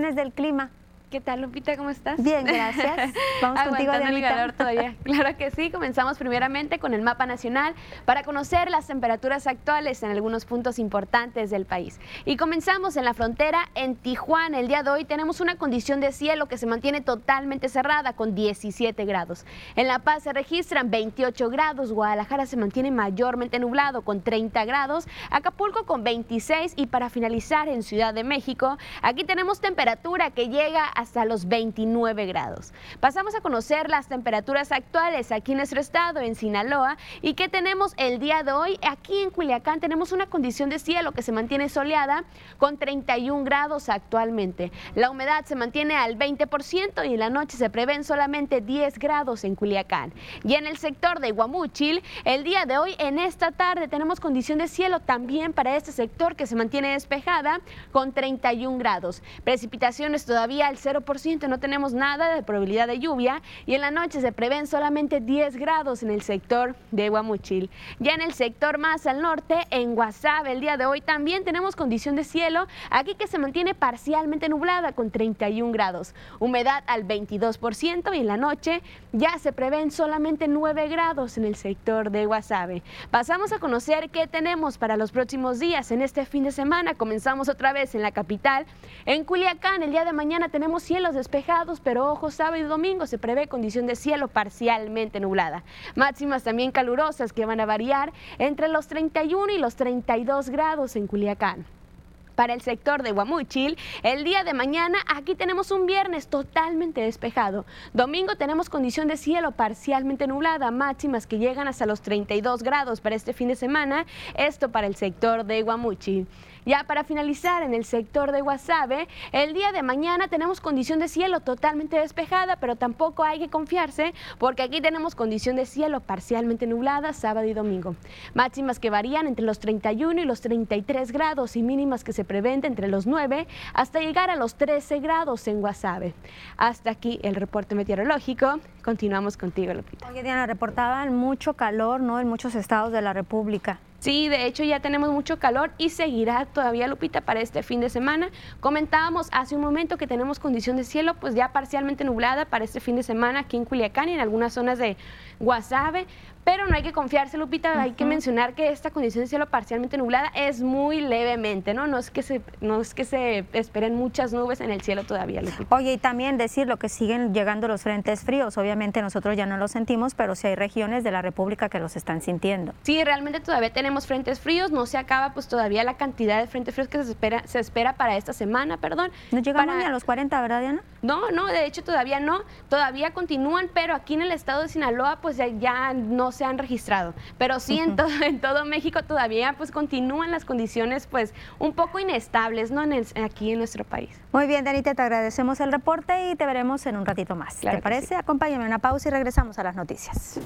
Del clima. ¿Qué tal, Lupita? ¿Cómo estás? Bien, gracias. Vamos contigo, el calor todavía. Claro que sí. Comenzamos primeramente con el mapa nacional para conocer las temperaturas actuales en algunos puntos importantes del país. Y comenzamos en la frontera en Tijuana. El día de hoy tenemos una condición de cielo que se mantiene totalmente cerrada con 17 grados. En La Paz se registran 28 grados. Guadalajara se mantiene mayormente nublado con 30 grados. Acapulco con 26 y para finalizar en Ciudad de México, aquí tenemos temperatura que llega hasta los 29 grados. Pasamos a conocer las temperaturas actuales aquí en nuestro estado, en Sinaloa, y que tenemos el día de hoy. Aquí en Culiacán tenemos una condición de cielo que se mantiene soleada con 31 grados actualmente. La humedad se mantiene al 20% y en la noche se prevén solamente 10 grados en Culiacán. Y en el sector de Guamúchil, el día de hoy, en esta tarde, tenemos condición de cielo también para este sector que se mantiene despejada con 31 grados. Precipitaciones todavía al 0%, no tenemos nada de probabilidad de lluvia y en la noche se prevén solamente 10 grados en el sector de Guamuchil. Ya en el sector más al norte, en Guasave, el día de hoy también tenemos condición de cielo, aquí que se mantiene parcialmente nublada con 31 grados, humedad al 22% y en la noche ya se prevén solamente 9 grados en el sector de Guasave. Pasamos a conocer qué tenemos para los próximos días en este fin de semana. Comenzamos otra vez en la capital. En Culiacán, el día de mañana tenemos cielos despejados, pero ojo, sábado y domingo se prevé condición de cielo parcialmente nublada. Máximas también calurosas que van a variar entre los 31 y los 32 grados en Culiacán para el sector de Guamúchil. El día de mañana aquí tenemos un viernes totalmente despejado. Domingo tenemos condición de cielo parcialmente nublada, máximas que llegan hasta los 32 grados para este fin de semana. Esto para el sector de Guamúchil. Ya para finalizar, en el sector de Guasave, el día de mañana tenemos condición de cielo totalmente despejada, pero tampoco hay que confiarse porque aquí tenemos condición de cielo parcialmente nublada sábado y domingo. Máximas que varían entre los 31 y los 33 grados y mínimas que se prevén entre los 9 hasta llegar a los 13 grados en Guasave. Hasta aquí el reporte meteorológico. Continuamos contigo, Lupita. Oye, Diana, reportaban mucho calor, ¿no? En muchos estados de la República. Sí, de hecho ya tenemos mucho calor y seguirá todavía Lupita para este fin de semana. Comentábamos hace un momento que tenemos condición de cielo pues ya parcialmente nublada para este fin de semana aquí en Culiacán y en algunas zonas de Guasave, pero no hay que confiarse Lupita, hay que mencionar que esta condición de cielo parcialmente nublada es muy levemente, ¿no? No es que se no es que se esperen muchas nubes en el cielo todavía, Lupita. Oye, y también decir lo que siguen llegando los frentes fríos, obviamente nosotros ya no los sentimos, pero sí hay regiones de la República que los están sintiendo. Sí, realmente todavía tenemos frentes fríos, no se acaba pues todavía la cantidad de frentes fríos que se espera, se espera para esta semana, perdón. No llegamos Para- ni a los 40, ¿verdad, Diana? No, no, de hecho todavía no, todavía continúan, pero aquí en el estado de Sinaloa pues ya, ya no se han registrado. Pero sí en, todo, en todo México todavía pues continúan las condiciones pues un poco inestables, ¿no? En el- aquí en nuestro país. Muy bien, Danita, te agradecemos el reporte y te veremos en un ratito más. Claro ¿Te parece? Acompáñame a una pausa y regresamos a las noticias.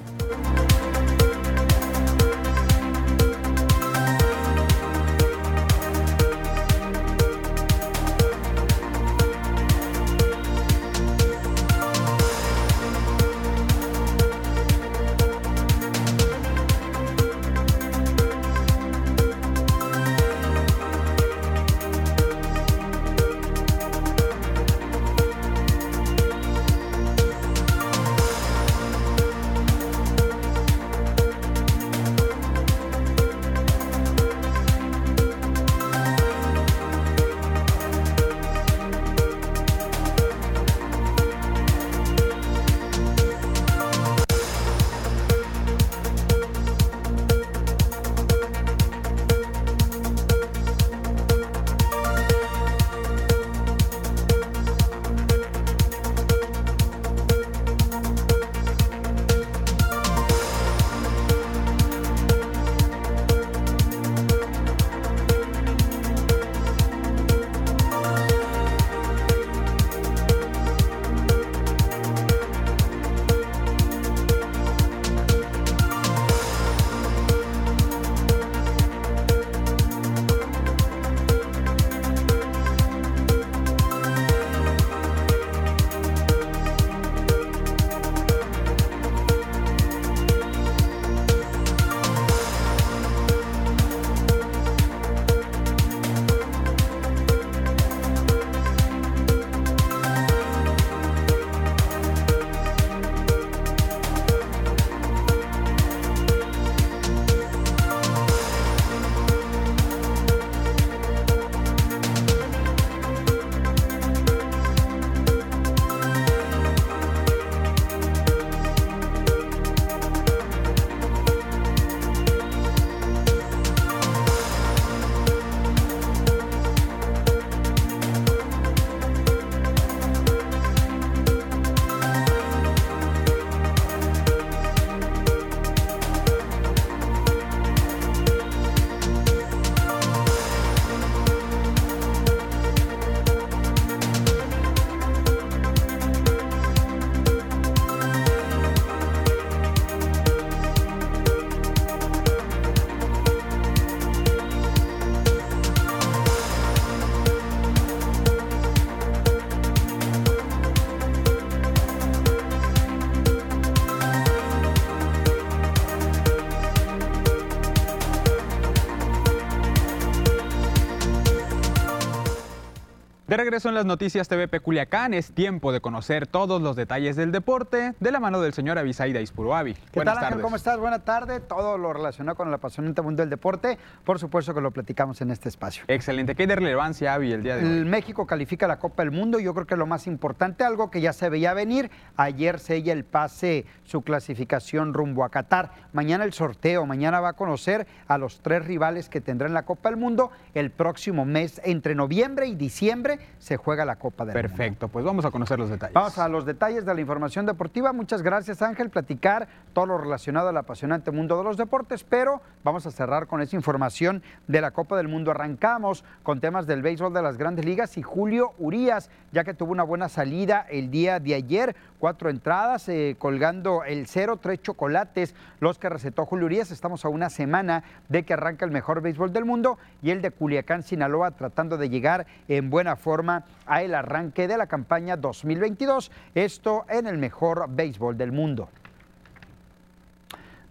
Regreso en las noticias TVP Culiacán, es tiempo de conocer todos los detalles del deporte de la mano del señor Avisaida Ispuroavi. ¿Qué Buenas tal, Ángel? ¿Cómo estás? Buenas tardes. Todo lo relacionado con el apasionante mundo del deporte, por supuesto que lo platicamos en este espacio. Excelente. ¿Qué hay de relevancia, Avi, el día de hoy? El México califica la Copa del Mundo, yo creo que lo más importante, algo que ya se veía venir, ayer sella el pase, su clasificación rumbo a Qatar. Mañana el sorteo, mañana va a conocer a los tres rivales que tendrá en la Copa del Mundo. El próximo mes, entre noviembre y diciembre, se juega la Copa del Mundo. Perfecto, pues vamos a conocer los detalles. Vamos a los detalles de la información deportiva. Muchas gracias, Ángel. Platicar todo lo relacionado al apasionante mundo de los deportes, pero vamos a cerrar con esa información de la Copa del Mundo. Arrancamos con temas del béisbol de las grandes ligas y Julio Urías, ya que tuvo una buena salida el día de ayer, cuatro entradas, eh, colgando el cero, tres chocolates, los que recetó Julio Urías. Estamos a una semana de que arranca el mejor béisbol del mundo y el de Culiacán, Sinaloa, tratando de llegar en buena forma a el arranque de la campaña 2022, esto en el mejor béisbol del mundo.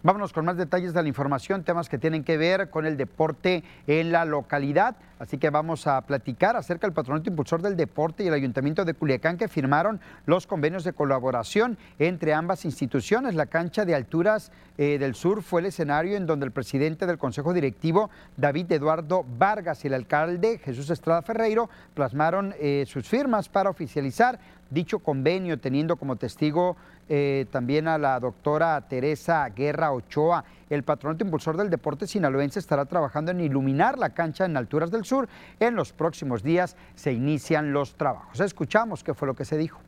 Vámonos con más detalles de la información, temas que tienen que ver con el deporte en la localidad. Así que vamos a platicar acerca del Patronato Impulsor del Deporte y el Ayuntamiento de Culiacán que firmaron los convenios de colaboración entre ambas instituciones. La cancha de alturas eh, del sur fue el escenario en donde el presidente del Consejo Directivo, David Eduardo Vargas, y el alcalde Jesús Estrada Ferreiro plasmaron eh, sus firmas para oficializar dicho convenio, teniendo como testigo eh, también a la doctora Teresa Guerra Ochoa. El patronato impulsor del deporte sinaloense estará trabajando en iluminar la cancha en alturas del sur. En los próximos días se inician los trabajos. Escuchamos qué fue lo que se dijo.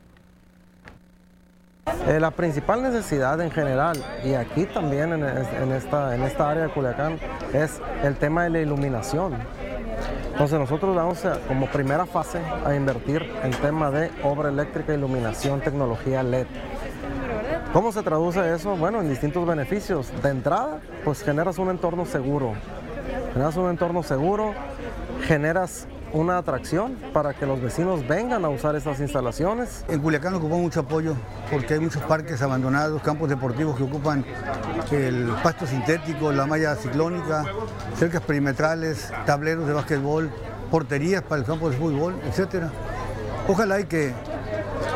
Eh, la principal necesidad en general, y aquí también en, es- en esta, en esta área de Culiacán, es el tema de la iluminación. Entonces nosotros vamos a, como primera fase a invertir en tema de obra eléctrica, iluminación, tecnología LED. ¿Cómo se traduce eso? Bueno, en distintos beneficios. De entrada, pues generas un entorno seguro. Generas un entorno seguro, generas una atracción para que los vecinos vengan a usar estas instalaciones. En Culiacán ocupamos mucho apoyo porque hay muchos parques abandonados, campos deportivos que ocupan el pasto sintético, la malla ciclónica, cercas perimetrales, tableros de básquetbol, porterías para el campo de fútbol, etcétera. Ojalá y que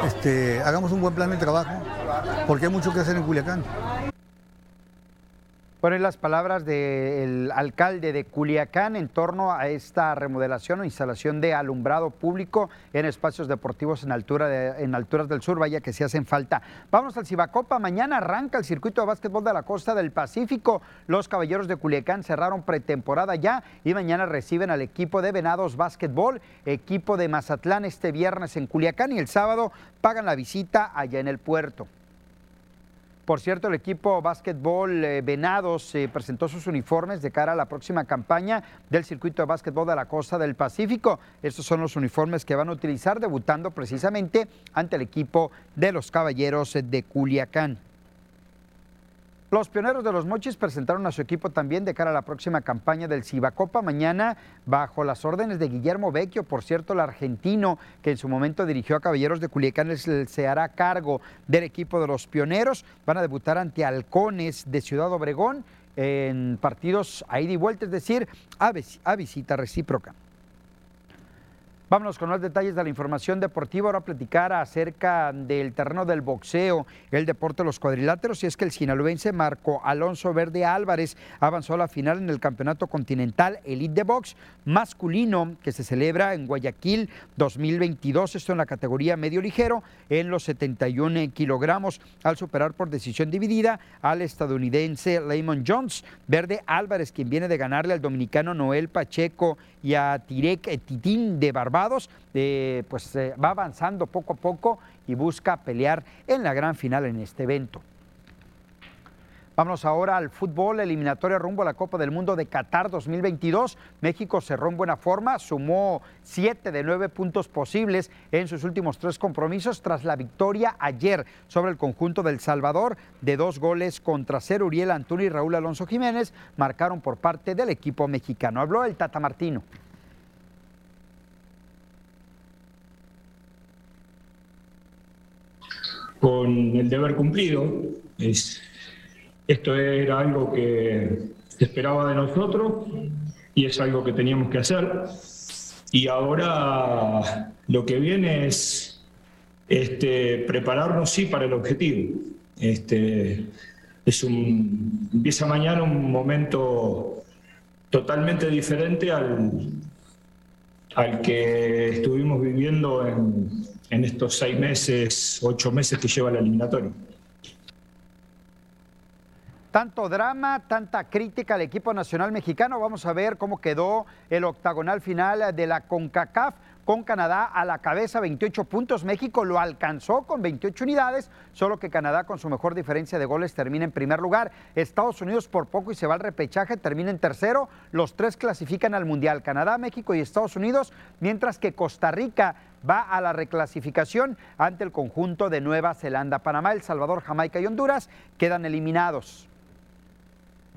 este, hagamos un buen plan de trabajo porque hay mucho que hacer en Culiacán. Fueron las palabras del alcalde de Culiacán en torno a esta remodelación o instalación de alumbrado público en espacios deportivos en, alturas del sur, vaya que se hacen falta. Vamos al Cibacopa, mañana arranca el circuito de básquetbol de la costa del Pacífico. Los caballeros de Culiacán cerraron pretemporada ya y mañana reciben al equipo de Venados Básquetbol, equipo de Mazatlán este viernes en Culiacán y el sábado pagan la visita allá en el puerto. Por cierto, el equipo básquetbol eh, Venados eh, presentó sus uniformes de cara a la próxima campaña del circuito de básquetbol de la costa del Pacífico. Estos son los uniformes que van a utilizar debutando precisamente ante el equipo de los Caballeros de Culiacán. Los pioneros de los Mochis presentaron a su equipo también de cara a la próxima campaña del Cibacopa mañana bajo las órdenes de Guillermo Vecchio, por cierto, el argentino que en su momento dirigió a Caballeros de Culiacán se hará cargo del equipo de los pioneros. Van a debutar ante Halcones de Ciudad Obregón en partidos a ida y vuelta, es decir, a visita recíproca. Vámonos con más detalles de la información deportiva. Ahora platicar acerca del terreno del boxeo, el deporte de los cuadriláteros. Y es que el sinaloense Marco Alonso Verde Álvarez avanzó a la final en el Campeonato Continental Elite de Box masculino que se celebra en Guayaquil 2022. Esto en la categoría medio ligero en los 71 kilogramos al superar por decisión dividida al estadounidense Lamon Jones. Verde Álvarez, quien viene de ganarle al dominicano Noel Pacheco y a Tirek Titín de Barbados, eh, pues eh, va avanzando poco a poco y busca pelear en la gran final en este evento. Vámonos ahora al fútbol eliminatorio rumbo a la Copa del Mundo de Qatar 2022. México cerró en buena forma, sumó siete de nueve puntos posibles en sus últimos tres compromisos tras la victoria ayer sobre el conjunto del Salvador de dos goles contra cero. Uriel Antuna y Raúl Alonso Jiménez marcaron por parte del equipo mexicano. Habló el Tata Martino. con el deber cumplido. Es, esto era algo que se esperaba de nosotros y es algo que teníamos que hacer. Y ahora Lo que viene es este, prepararnos, sí, para el objetivo. Este, es un, empieza mañana un momento totalmente diferente al, al que estuvimos viviendo en, en estos seis meses, ocho meses que lleva la eliminatoria. Tanto drama, tanta crítica al equipo nacional mexicano. Vamos a ver cómo quedó el octagonal final de la CONCACAF con Canadá a la cabeza, 28 puntos. México lo alcanzó con 28 unidades, solo que Canadá con su mejor diferencia de goles termina en primer lugar. Estados Unidos por poco y se va al repechaje, termina en tercero. Los tres clasifican al Mundial, Canadá, México y Estados Unidos, mientras que Costa Rica va a la reclasificación ante el conjunto de Nueva Zelanda. Panamá, El Salvador, Jamaica y Honduras quedan eliminados.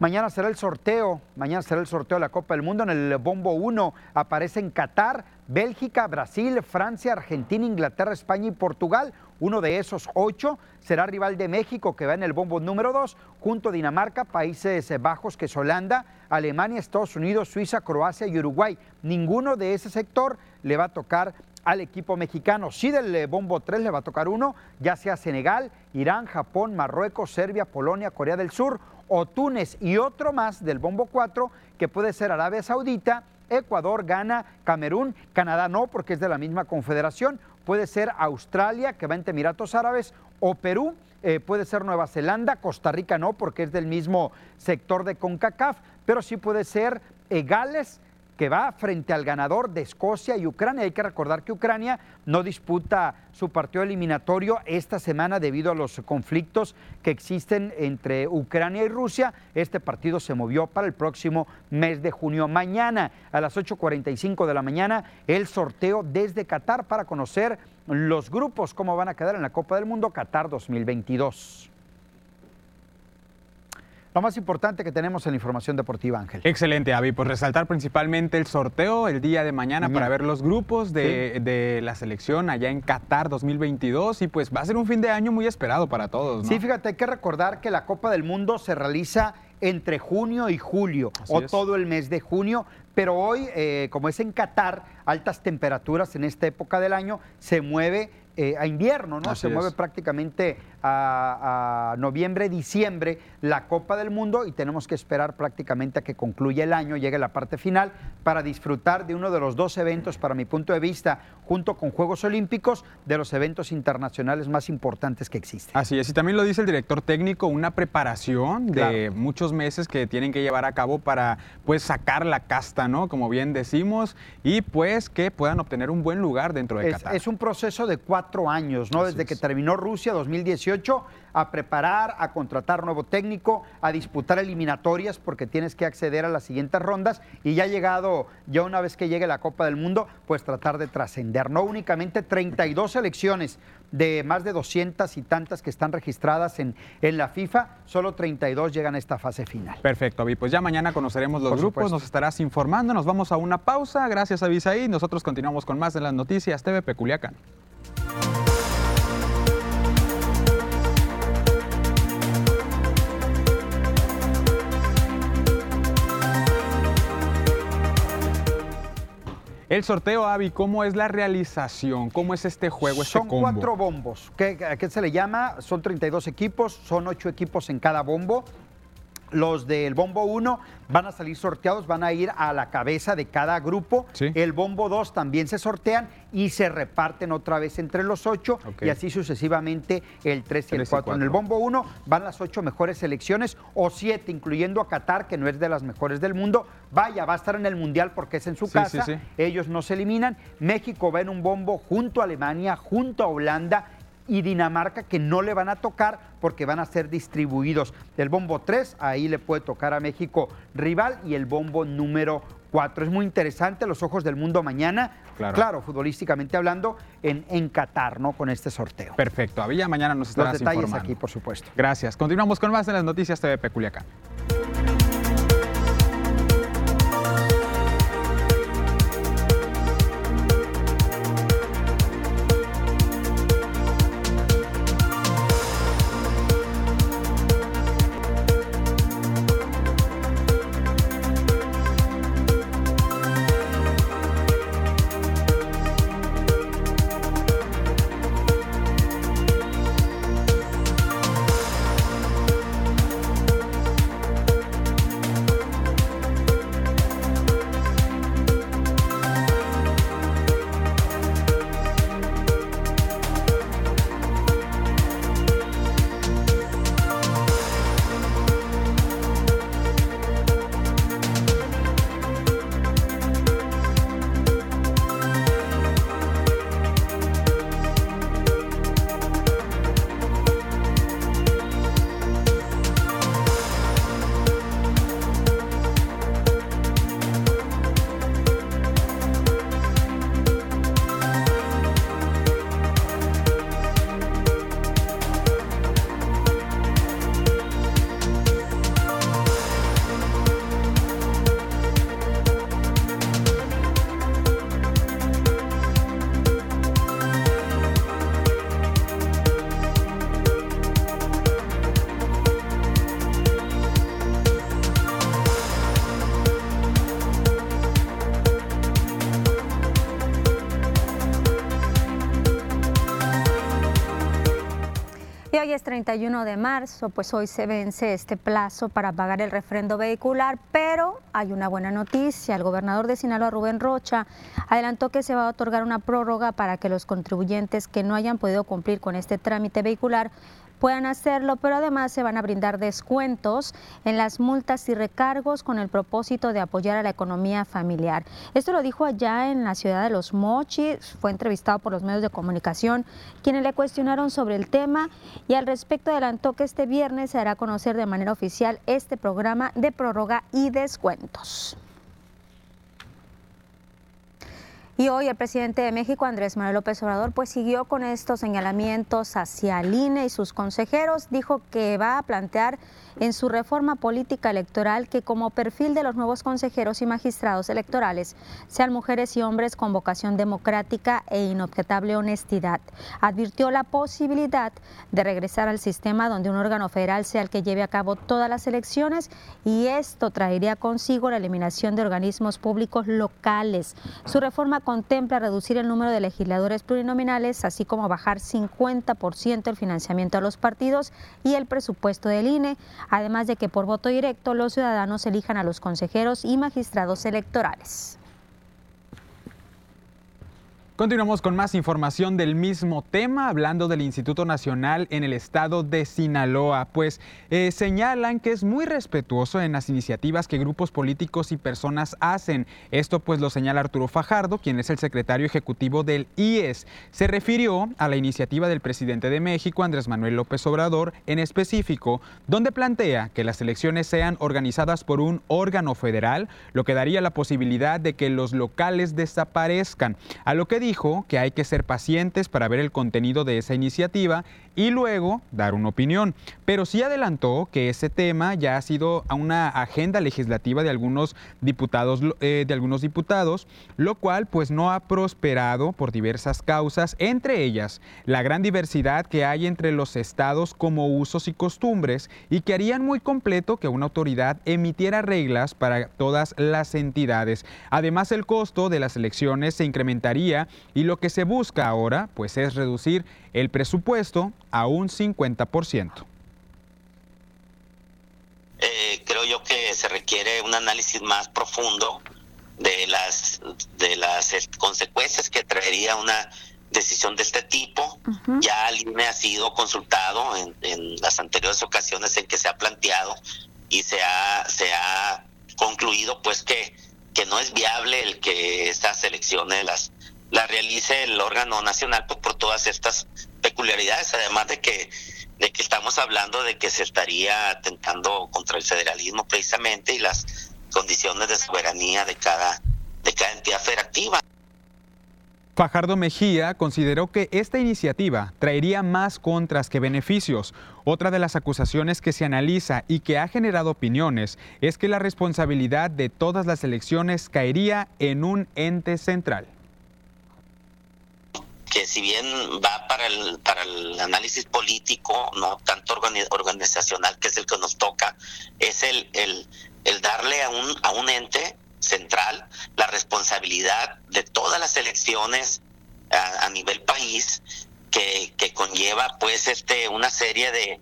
Mañana será el sorteo, mañana será el sorteo de la Copa del Mundo en el Bombo 1. Aparecen Qatar, Bélgica, Brasil, Francia, Argentina, Inglaterra, España y Portugal. Uno de esos ocho será rival de México que va en el bombo número 2, junto a Dinamarca, Países Bajos, que es Holanda, Alemania, Estados Unidos, Suiza, Croacia y Uruguay. Ninguno de ese sector le va a tocar al equipo mexicano. Sí del eh, bombo 3 le va a tocar uno, ya sea Senegal, Irán, Japón, Marruecos, Serbia, Polonia, Corea del Sur o Túnez y otro más del bombo 4 que puede ser Arabia Saudita, Ecuador, Ghana, Camerún, Canadá no porque es de la misma confederación, puede ser Australia que va entre Emiratos Árabes o Perú, eh, puede ser Nueva Zelanda, Costa Rica no porque es del mismo sector de CONCACAF, pero sí puede ser eh, Gales, que va frente al ganador de Escocia y Ucrania. Hay que recordar que Ucrania no disputa su partido eliminatorio esta semana debido a los conflictos que existen entre Ucrania y Rusia. Este partido se movió para el próximo mes de junio. Mañana a las 8.45 de la mañana el sorteo desde Qatar para conocer los grupos, cómo van a quedar en la Copa del Mundo Qatar 2022. Lo más importante que tenemos en la información deportiva, Ángel. Excelente, Avi. Pues resaltar principalmente el sorteo el día de mañana, para ver los grupos de, la selección allá en Qatar 2022 y pues va a ser un fin de año muy esperado para todos. Sí, fíjate, hay que recordar que la Copa del Mundo se realiza entre junio y julio o todo el mes de junio, pero hoy, eh, como es en Qatar, altas temperaturas en esta época del año, se mueve eh, a invierno, ¿no? Se mueve prácticamente a, noviembre, diciembre la Copa del Mundo y tenemos que esperar prácticamente a que concluya el año, llegue la parte final, para disfrutar de uno de los dos eventos, para mi punto de vista, junto con Juegos Olímpicos, de los eventos internacionales más importantes que existen. Así es, y también lo dice el director técnico, una preparación de muchos meses que tienen que llevar a cabo para pues sacar la casta, ¿no? Como bien decimos, y pues que puedan obtener un buen lugar dentro de es, Qatar. Es un proceso de cuatro años, ¿no? Desde que terminó Rusia 2018, a preparar, a contratar nuevo técnico, a disputar eliminatorias porque tienes que acceder a las siguientes rondas y ya ha llegado, ya una vez que llegue la Copa del Mundo, pues tratar de trascender. No únicamente 32 selecciones de más de 200 y tantas que están registradas en, en la FIFA, solo 32 llegan a esta fase final. Perfecto, Avi. Pues ya mañana conoceremos los grupos, nos estarás informando, nos vamos a una pausa. Gracias, Avisaí. Nosotros continuamos con más de las noticias TV Peculiacán. El sorteo, Avi, ¿cómo es la realización? ¿Cómo es este juego, este Son cuatro bombos. ¿Qué, ¿A qué se le llama? Son 32 equipos, son ocho equipos en cada bombo. Los del bombo 1 van a salir sorteados, van a ir a la cabeza de cada grupo. El bombo 2 también se sortean y se reparten otra vez entre los ocho y así sucesivamente el 3 y el 4. En el bombo 1 van las ocho mejores selecciones o siete, incluyendo a Qatar, que no es de las mejores del mundo. Vaya, va a estar en el Mundial porque es en su casa. Ellos no se eliminan. México va en un bombo junto a Alemania, junto a Holanda y Dinamarca que no le van a tocar porque van a ser distribuidos. El bombo 3, ahí le puede tocar a México rival y el bombo número 4. Es muy interesante los ojos del mundo mañana, claro, futbolísticamente hablando, en, en, Qatar, ¿no? Con este sorteo. Perfecto, Avilla, mañana nos estarás Los detalles informando. aquí, por supuesto. Gracias. Continuamos con más de las noticias TV Peculiacán. 31 de marzo, pues hoy se vence este plazo para pagar el refrendo vehicular, pero hay una buena noticia. El gobernador de Sinaloa, Rubén Rocha, adelantó que se va a otorgar una prórroga para que los contribuyentes que no hayan podido cumplir con este trámite vehicular puedan hacerlo, pero además se van a brindar descuentos en las multas y recargos con el propósito de apoyar a la economía familiar. Esto lo dijo allá en la ciudad de Los Mochis, fue entrevistado por los medios de comunicación, quienes le cuestionaron sobre el tema y al respecto adelantó que este viernes se hará conocer de manera oficial este programa de prórroga y descuentos. Y hoy el presidente de México, Andrés Manuel López Obrador, pues siguió con estos señalamientos hacia el INE y sus consejeros. Dijo que va a plantear en su reforma política electoral que como perfil de los nuevos consejeros y magistrados electorales sean mujeres y hombres con vocación democrática e inobjetable honestidad. Advirtió la posibilidad de regresar al sistema donde un órgano federal sea el que lleve a cabo todas las elecciones y esto traería consigo la eliminación de organismos públicos locales. Su reforma contempla reducir el número de legisladores plurinominales, así como bajar 50% el financiamiento a los partidos y el presupuesto del INE, además de que por voto directo los ciudadanos elijan a los consejeros y magistrados electorales. Continuamos con más información del mismo tema, hablando del Instituto Nacional en el estado de Sinaloa, pues eh, señalan que es muy respetuoso en las iniciativas que grupos políticos y personas hacen. Esto pues lo señala Arturo Fajardo, quien es el secretario ejecutivo del IES. Se refirió a la iniciativa del presidente de México, Andrés Manuel López Obrador, en específico, donde plantea que las elecciones sean organizadas por un órgano federal, lo que daría la posibilidad de que los locales desaparezcan. A lo que dijo que hay que ser pacientes para ver el contenido de esa iniciativa y luego dar una opinión. Pero sí adelantó que ese tema ya ha sido una agenda legislativa de algunos diputados, eh, de algunos diputados, lo cual pues no ha prosperado por diversas causas, entre ellas la gran diversidad que hay entre los estados como usos y costumbres y que harían muy completo que una autoridad emitiera reglas para todas las entidades. Además el costo de las elecciones se incrementaría y lo que se busca ahora pues es reducir el presupuesto a un 50%. Eh, creo yo que se requiere un análisis más profundo de las de las consecuencias que traería una decisión de este tipo. Ya el INE ha sido consultado en, en, las anteriores ocasiones en que se ha planteado y se ha se ha concluido pues que que no es viable el que estas elecciones las la realice el órgano nacional pues, por todas estas peculiaridades, además de que de que estamos hablando de que se estaría atentando contra el federalismo precisamente y las condiciones de soberanía de cada de cada entidad federativa. Fajardo Mejía consideró que esta iniciativa traería más contras que beneficios. Otra de las acusaciones que se analiza y que ha generado opiniones es que la responsabilidad de todas las elecciones caería en un ente central que si bien va para el, para el análisis político, no tanto organizacional, que es el que nos toca, es el, el, el darle a un, a un ente central la responsabilidad de todas las elecciones a, nivel país que, que, conlleva pues este una serie de,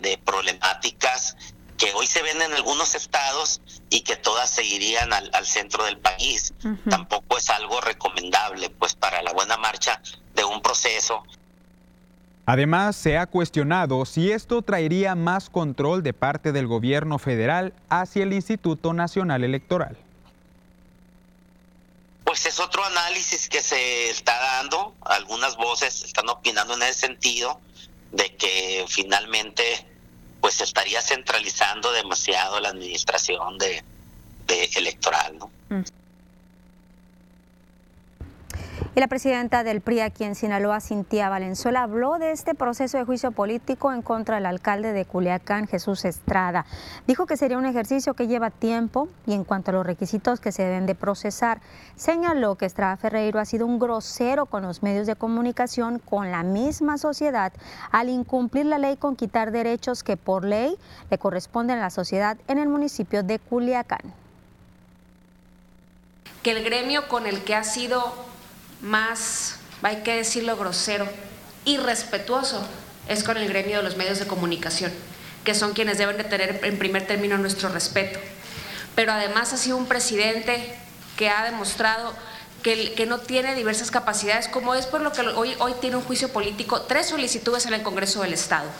de problemáticas que hoy se ven en algunos estados y que todas se irían al, centro del país. Tampoco es algo recomendable, pues, para la buena marcha de un proceso. Además, se ha cuestionado si esto traería más control de parte del gobierno federal hacia el Instituto Nacional Electoral. Pues es otro análisis que se está dando. Algunas voces están opinando en ese sentido de que finalmente pues estaría centralizando demasiado la administración de, electoral, ¿no? Y la presidenta del PRI aquí en Sinaloa, Cintia Valenzuela, habló de este proceso de juicio político en contra del alcalde de Culiacán, Jesús Estrada. Dijo que sería un ejercicio que lleva tiempo y en cuanto a los requisitos que se deben de procesar, señaló que Estrada Ferreiro ha sido un grosero con los medios de comunicación, con la misma sociedad, al incumplir la ley con quitar derechos que por ley le corresponden a la sociedad en el municipio de Culiacán. Que el gremio con el que ha sido más, hay que decirlo grosero, irrespetuoso, es con el gremio de los medios de comunicación, que son quienes deben de tener en primer término nuestro respeto. Pero además ha sido un presidente que ha demostrado que, que, no tiene diversas capacidades, como es por lo que hoy, hoy tiene un juicio político, tres solicitudes en el Congreso del Estado.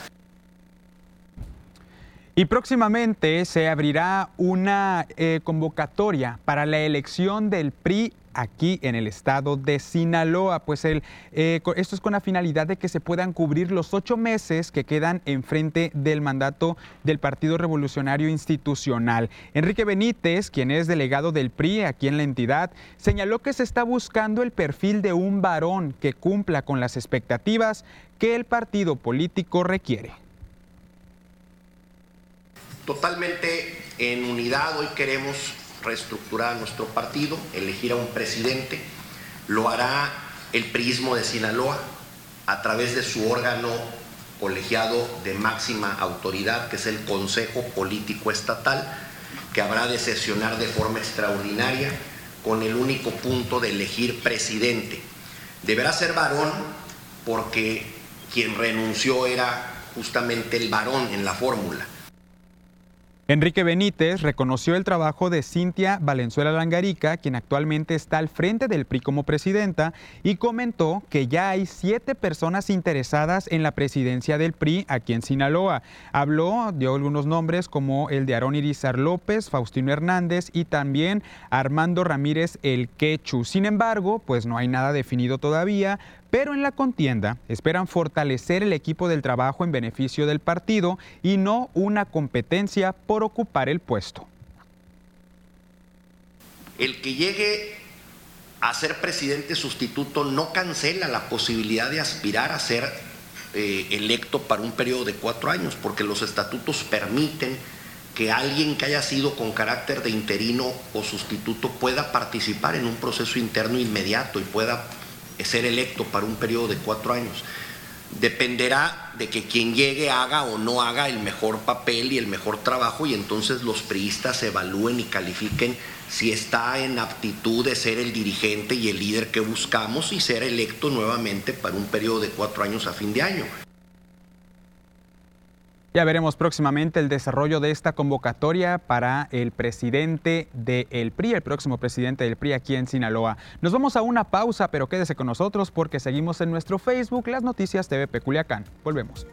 Y próximamente se abrirá una eh, convocatoria para la elección del PRI aquí en el estado de Sinaloa. Pues eh, esto es con la finalidad de que se puedan cubrir los ocho meses que quedan enfrente del mandato del Partido Revolucionario Institucional. Enrique Benítez, quien es delegado del PRI aquí en la entidad, señaló que se está buscando el perfil de un varón que cumpla con las expectativas que el partido político requiere totalmente en unidad. Hoy queremos reestructurar nuestro partido, elegir a un presidente. Lo hará el priismo de Sinaloa a través de su órgano colegiado de máxima autoridad, que es el Consejo Político Estatal, que habrá de sesionar de forma extraordinaria con el único punto de elegir presidente. Deberá ser varón porque quien renunció era justamente el varón en la fórmula. Enrique Benítez reconoció el trabajo de Cintia Valenzuela Langarica, quien actualmente está al frente del PRI como presidenta, y comentó que ya hay siete personas interesadas en la presidencia del PRI aquí en Sinaloa. Habló, dio algunos nombres como el de Aarón Irizar López, Faustino Hernández y también Armando Ramírez El Quechu. Sin embargo, pues no hay nada definido todavía, pero en la contienda esperan fortalecer el equipo del trabajo en beneficio del partido y no una competencia por ocupar el puesto. El que llegue a ser presidente sustituto no cancela la posibilidad de aspirar a ser eh, electo para un periodo de cuatro años, porque los estatutos permiten que alguien que haya sido con carácter de interino o sustituto pueda participar en un proceso interno inmediato y pueda ser electo para un periodo de cuatro años. Dependerá de que quien llegue haga o no haga el mejor papel y el mejor trabajo y entonces los priistas evalúen y califiquen si está en aptitud de ser el dirigente y el líder que buscamos y ser electo nuevamente para un periodo de cuatro años a fin de año. Ya veremos próximamente el desarrollo de esta convocatoria para el presidente del PRI, el próximo presidente del PRI aquí en Sinaloa. Nos vamos a una pausa, pero quédese con nosotros porque seguimos en nuestro Facebook, Las Noticias TV Peculiacán. Volvemos.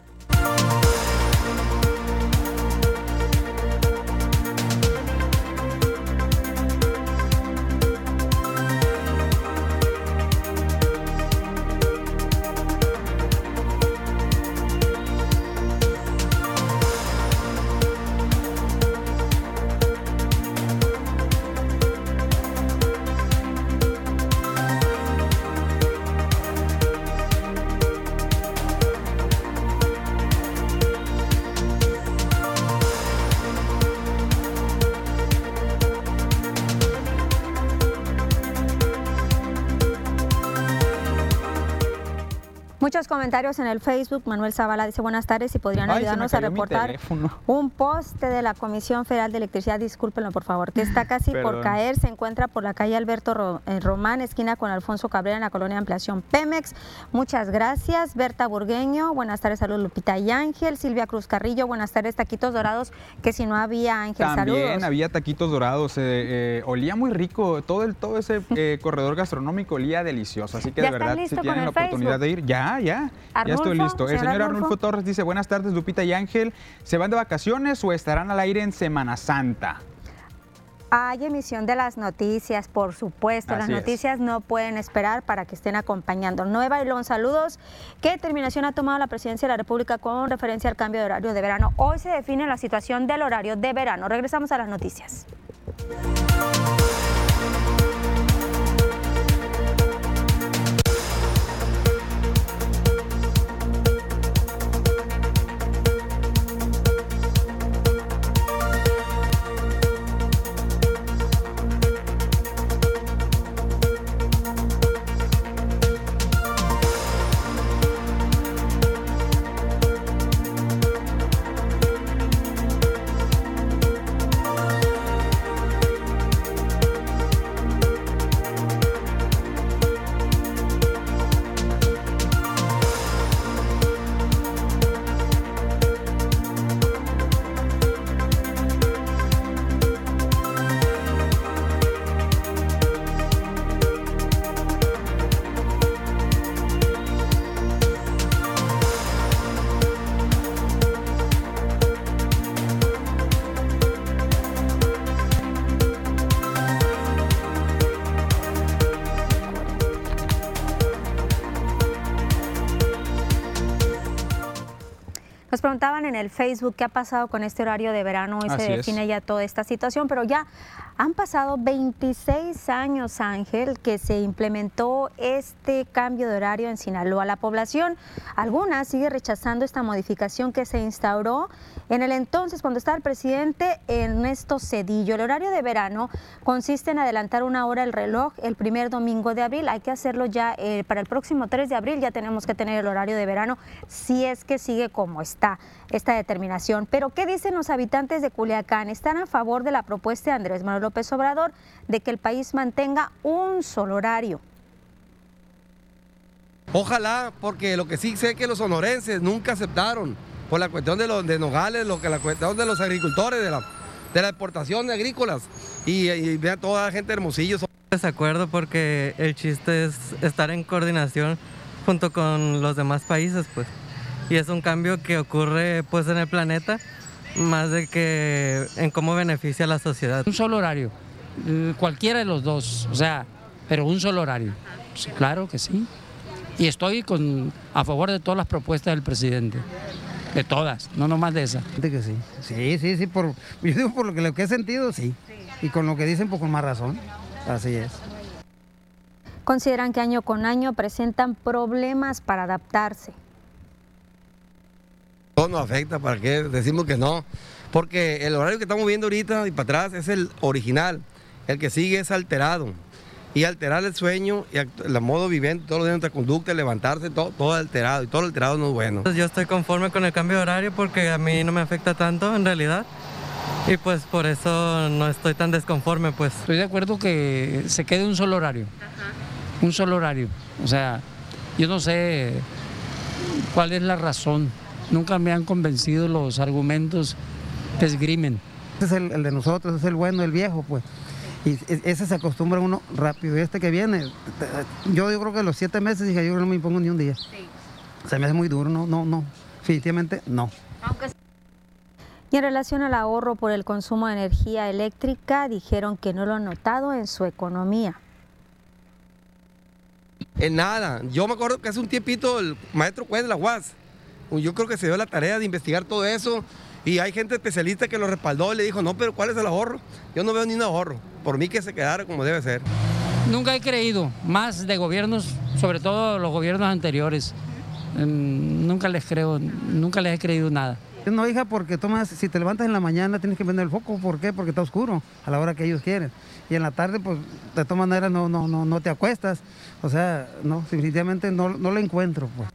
Comentarios en el Facebook. Manuel Zavala dice buenas tardes y podrían ayudarnos a reportar un poste de la Comisión Federal de Electricidad, discúlpenlo por favor, que está casi por caer. Se encuentra por la calle Alberto eh, Román, esquina con Alfonso Cabrera en la colonia de ampliación Pemex. Muchas gracias. Berta Burgueño, buenas tardes, saludos Lupita y Ángel. Silvia Cruz Carrillo, buenas tardes, taquitos dorados, que si no había Ángel, También había taquitos dorados, eh, eh, olía muy rico, todo, el, todo ese corredor gastronómico olía delicioso, así que de verdad, si tienen la oportunidad de ir, ya ya, ya. estoy listo. El señor Arnulfo Torres dice, buenas tardes, Lupita y Ángel. ¿Se van de vacaciones o estarán al aire en Semana Santa? Hay emisión de las noticias, por supuesto. las noticias no pueden esperar para que estén acompañando. Nueva Bailón, saludos. ¿Qué determinación ha tomado la presidencia de la República con referencia al cambio de horario de verano? Hoy se define la situación del horario de verano. Regresamos a las noticias. En el Facebook qué ha pasado con este horario de verano y se define ya toda esta situación, pero ya han pasado 26 años, Ángel, que se implementó este cambio de horario en Sinaloa. La población, alguna, sigue rechazando esta modificación que se instauró en el entonces, cuando estaba el presidente Ernesto Cedillo. El horario de verano consiste en adelantar una hora el reloj el primer domingo de abril. Hay que hacerlo ya eh, para el próximo 3 de abril, ya tenemos que tener el horario de verano si es que sigue como está esta determinación. Pero, ¿qué dicen los habitantes de Culiacán? ¿Están a favor de la propuesta de Andrés Manuel López Obrador de que el país mantenga un solo horario? Ojalá, porque lo que sí sé es que los sonorenses nunca aceptaron por la cuestión de los de Nogales, lo que la cuestión de los agricultores, de la, de la exportación de agrícolas y, y vean toda la gente hermosillo. Desacuerdo porque el chiste es estar en coordinación junto con los demás países, pues y es un cambio que ocurre pues en el planeta más de que en cómo beneficia a la sociedad. Un solo horario, eh, cualquiera de los dos, o sea, pero un solo horario. claro que sí. Y estoy con, a favor de todas las propuestas del presidente. De todas, no nomás de esa. que sí. Sí, sí, sí. Por, yo digo por lo que, lo que he sentido, sí. Y con lo que dicen, pues con más razón. Así es. Consideran que año con año presentan problemas para adaptarse. No nos afecta, ¿para qué decimos que no? Porque el horario que estamos viendo ahorita y para atrás es el original. El que sigue es alterado. Y alterar el sueño y el modo viviente, todo lo de nuestra conducta, levantarse, todo, todo alterado. Y todo alterado no es bueno. Yo estoy conforme con el cambio de horario porque a mí no me afecta tanto en realidad. Y pues por eso no estoy tan desconforme, pues. Estoy de acuerdo que se quede un solo horario. Un solo horario. O sea, yo no sé cuál es la razón Nunca me han convencido los argumentos que esgrimen. Ese es el, de nosotros, es el bueno, el viejo, pues. Y ese se acostumbra uno rápido. Y este que viene, yo, yo creo que los siete meses dije, yo no me impongo ni un día. Se me hace muy duro, no, no, no. Definitivamente no. Y en relación al ahorro por el consumo de energía eléctrica, dijeron que no lo han notado en su economía. En nada. Yo me acuerdo que hace un tiempito el maestro juez de la UAS yo creo que se dio la tarea de investigar todo eso y hay gente especialista que lo respaldó y le dijo, no, pero ¿cuál es el ahorro? Yo no veo ni un ahorro. Por mí que se quedara como debe ser. Nunca he creído, más de gobiernos, sobre todo los gobiernos anteriores. Mm, nunca les creo, nunca les he creído nada. No, hija, porque tomas, si te levantas en la mañana tienes que prender el foco. ¿Por qué? Porque está oscuro a la hora que ellos quieren. Y en la tarde, pues, de todas maneras no, no, no, no te acuestas. O sea, no, definitivamente no, no lo encuentro, pues.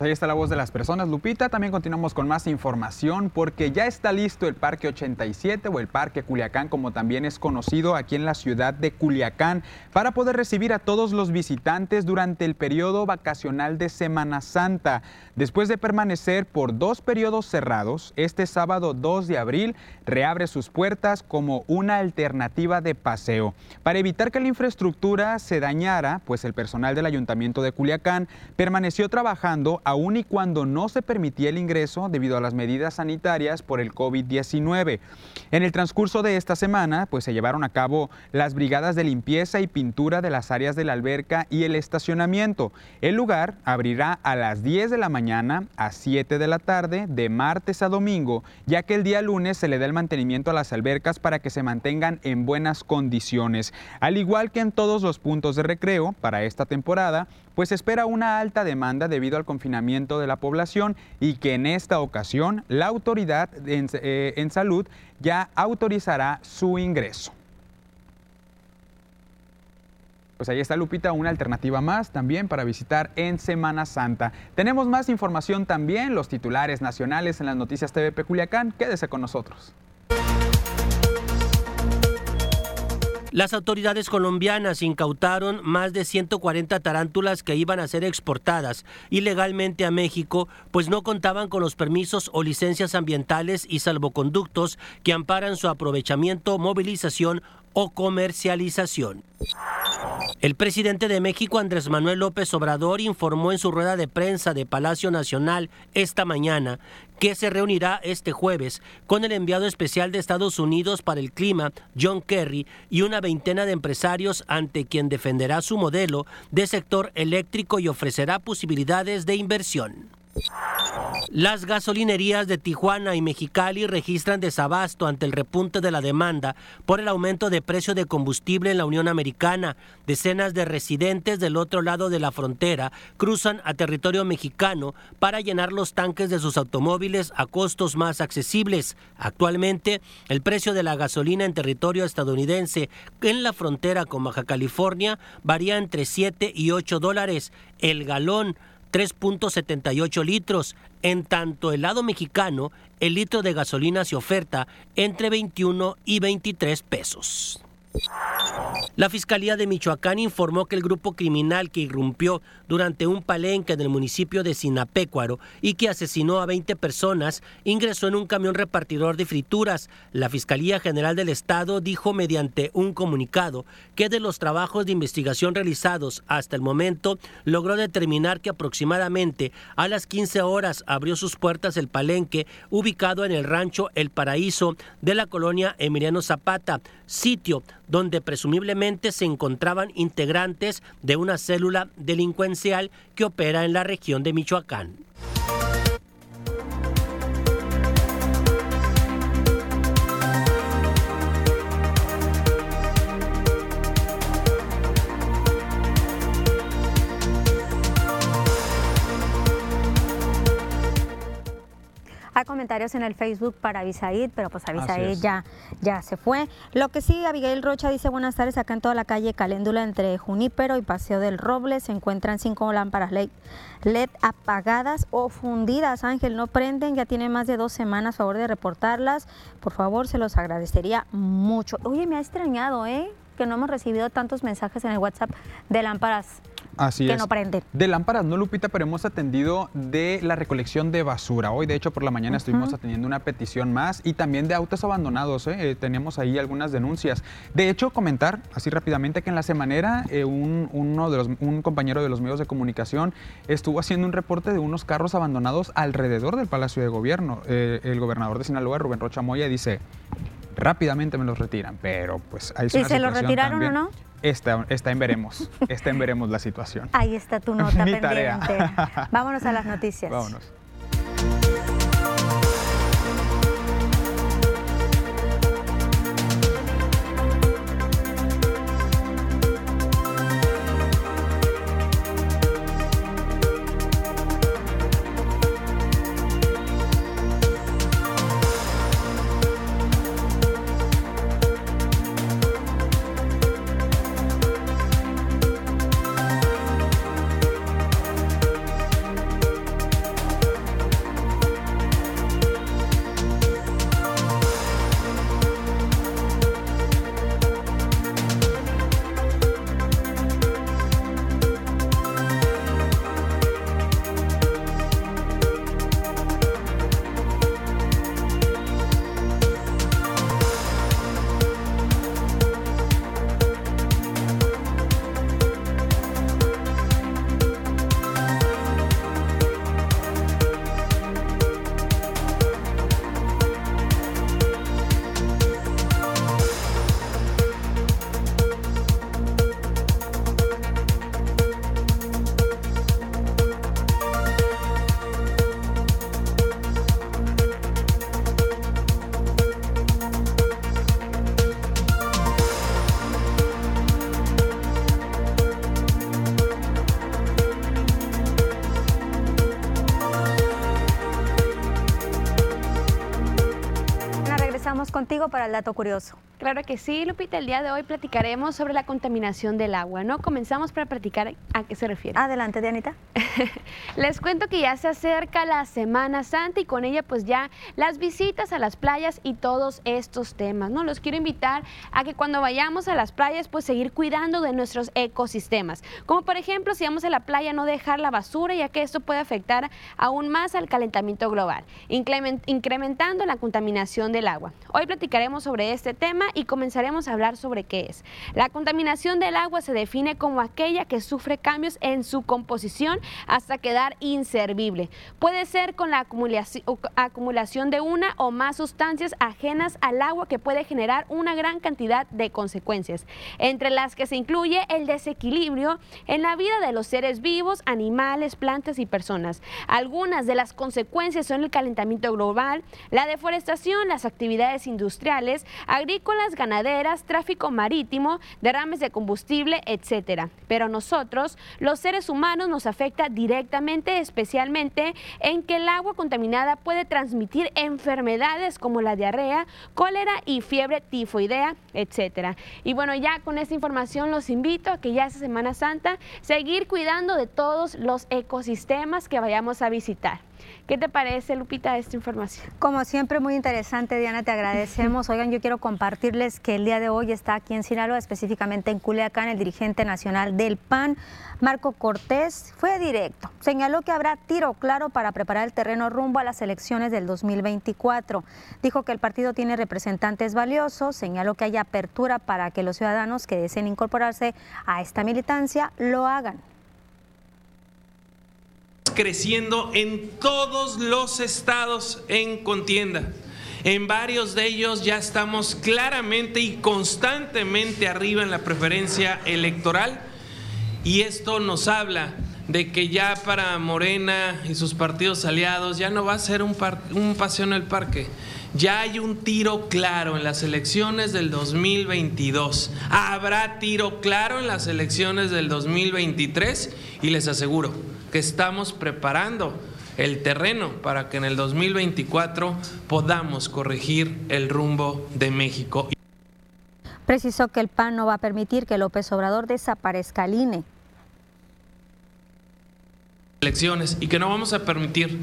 Ahí está la voz de las personas, Lupita. También continuamos con más información porque ya está listo el Parque 87 o el Parque Culiacán, como también es conocido aquí en la ciudad de Culiacán, para poder recibir a todos los visitantes durante el periodo vacacional de Semana Santa. Después de permanecer por dos periodos cerrados, este sábado 2 de abril reabre sus puertas como una alternativa de paseo. Para evitar que la infraestructura se dañara, pues el personal del Ayuntamiento de Culiacán permaneció trabajando aún y cuando no se permitía el ingreso debido a las medidas sanitarias por el COVID-19. En el transcurso de esta semana, pues se llevaron a cabo las brigadas de limpieza y pintura de las áreas de la alberca y el estacionamiento. El lugar abrirá a las 10 de la mañana a 7 de la tarde, de martes a domingo, ya que el día lunes se le da el mantenimiento a las albercas para que se mantengan en buenas condiciones. Al igual que en todos los puntos de recreo para esta temporada, pues espera una alta demanda debido al confinamiento de la población y que en esta ocasión la autoridad en, eh, salud ya autorizará su ingreso. Pues ahí está Lupita, una alternativa más también para visitar en Semana Santa. Tenemos más información también, los titulares nacionales en las noticias TVP Culiacán. Quédese con nosotros. Las autoridades colombianas incautaron más de 140 tarántulas que iban a ser exportadas ilegalmente a México, pues no contaban con los permisos o licencias ambientales y salvoconductos que amparan su aprovechamiento, movilización o comercialización. El presidente de México, Andrés Manuel López Obrador, informó en su rueda de prensa de Palacio Nacional esta mañana que se reunirá este jueves con el enviado especial de Estados Unidos para el clima, John Kerry, y una veintena de empresarios ante quien defenderá su modelo de sector eléctrico y ofrecerá posibilidades de inversión. Las gasolinerías de Tijuana y Mexicali registran desabasto ante el repunte de la demanda por el aumento de precio de combustible en la Unión Americana. Decenas de residentes del otro lado de la frontera cruzan a territorio mexicano para llenar los tanques de sus automóviles a costos más accesibles. Actualmente, el precio de la gasolina en territorio estadounidense en la frontera con Baja California varía entre 7 y 8 dólares el galón 3.78 litros. En tanto, el lado mexicano, el litro de gasolina se oferta entre 21 y 23 pesos. La Fiscalía de Michoacán informó que el grupo criminal que irrumpió durante un palenque en el municipio de Sinapecuaro y que asesinó a 20 personas ingresó en un camión repartidor de frituras. La Fiscalía General del Estado dijo mediante un comunicado que de los trabajos de investigación realizados hasta el momento logró determinar que aproximadamente a las 15 horas abrió sus puertas el palenque ubicado en el rancho El Paraíso de la colonia Emiliano Zapata, sitio donde presumiblemente se encontraban integrantes de una célula delincuencial que opera en la región de Michoacán. Hay comentarios en el Facebook para Abisaid, pero pues Abisaid ya, ya se fue. Lo que sí, Abigail Rocha dice, buenas tardes, acá en toda la calle Caléndula entre Junípero y Paseo del Roble se encuentran cinco lámparas LED apagadas o fundidas. Ángel, no prenden, ya tiene más de dos semanas, favor de reportarlas. Por favor, se los agradecería mucho. Oye, me ha extrañado, ¿eh? Que no hemos recibido tantos mensajes en el WhatsApp de lámparas Así que es. no prenden. De lámparas no, Lupita, pero hemos atendido de la recolección de basura. Hoy, de hecho, por la mañana estuvimos atendiendo una petición más y también de autos abandonados. ¿eh? Eh, tenemos ahí algunas denuncias. De hecho, comentar así rápidamente que en la semanera eh, un, uno de los, un compañero de los medios de comunicación estuvo haciendo un reporte de unos carros abandonados alrededor del Palacio de Gobierno. Eh, el gobernador de Sinaloa, Rubén Rocha Moya, dice rápidamente me los retiran, pero pues hay ¿Y se los retiraron o no? Está, está en veremos, está en veremos la situación. Ahí está tu nota Mi pendiente. tarea. Vámonos a las noticias. Vámonos. Contigo para el dato curioso. Claro que sí, Lupita. El día de hoy platicaremos sobre la contaminación del agua, ¿no? Comenzamos para platicar a qué se refiere. Adelante, Dianita. Les cuento que ya se acerca la Semana Santa y con ella pues ya las visitas a las playas y todos estos temas, ¿no? Los quiero invitar a que cuando vayamos a las playas pues seguir cuidando de nuestros ecosistemas. Como por ejemplo, si vamos a la playa no dejar la basura ya que esto puede afectar aún más al calentamiento global, incremen- incrementando la contaminación del agua. Hoy platicaremos sobre este tema y comenzaremos a hablar sobre qué es. La contaminación del agua se define como aquella que sufre cambios en su composición hasta quedar inservible. Puede ser con la acumulación de una o más sustancias ajenas al agua que puede generar una gran cantidad de consecuencias, entre las que se incluye el desequilibrio en la vida de los seres vivos, animales, plantas y personas. Algunas de las consecuencias son el calentamiento global, la deforestación, las actividades industriales, agrícolas, ganaderas, tráfico marítimo, derrames de combustible, etcétera. Pero nosotros, los seres humanos, nos afecta directamente, especialmente en que el agua contaminada puede transmitir enfermedades como la diarrea, cólera y fiebre tifoidea, etcétera. Y bueno, ya con esta información los invito a que ya esta Semana Santa seguir cuidando de todos los ecosistemas que vayamos a visitar. ¿Qué te parece, Lupita, esta información? Como siempre, muy interesante, Diana, te agradecemos. Oigan, yo quiero compartirles que el día de hoy está aquí en Sinaloa, específicamente en Culiacán, el dirigente nacional del PAN, Marco Cortés, fue directo. Señaló que habrá tiro claro para preparar el terreno rumbo a las elecciones del 2024. Dijo que el partido tiene representantes valiosos, señaló que hay apertura para que los ciudadanos que deseen incorporarse a esta militancia lo hagan creciendo en todos los estados en contienda. En varios de ellos ya estamos claramente y constantemente arriba en la preferencia electoral y esto nos habla de que ya para Morena y sus partidos aliados ya no va a ser un, un paseo en el parque. Ya hay un tiro claro en las elecciones del 2022. Habrá tiro claro en las elecciones del 2023 y les aseguro, que estamos preparando el terreno para que en el 2024 podamos corregir el rumbo de México. Precisó que el PAN no va a permitir que López Obrador desaparezca al INE. Elecciones y que no vamos a permitir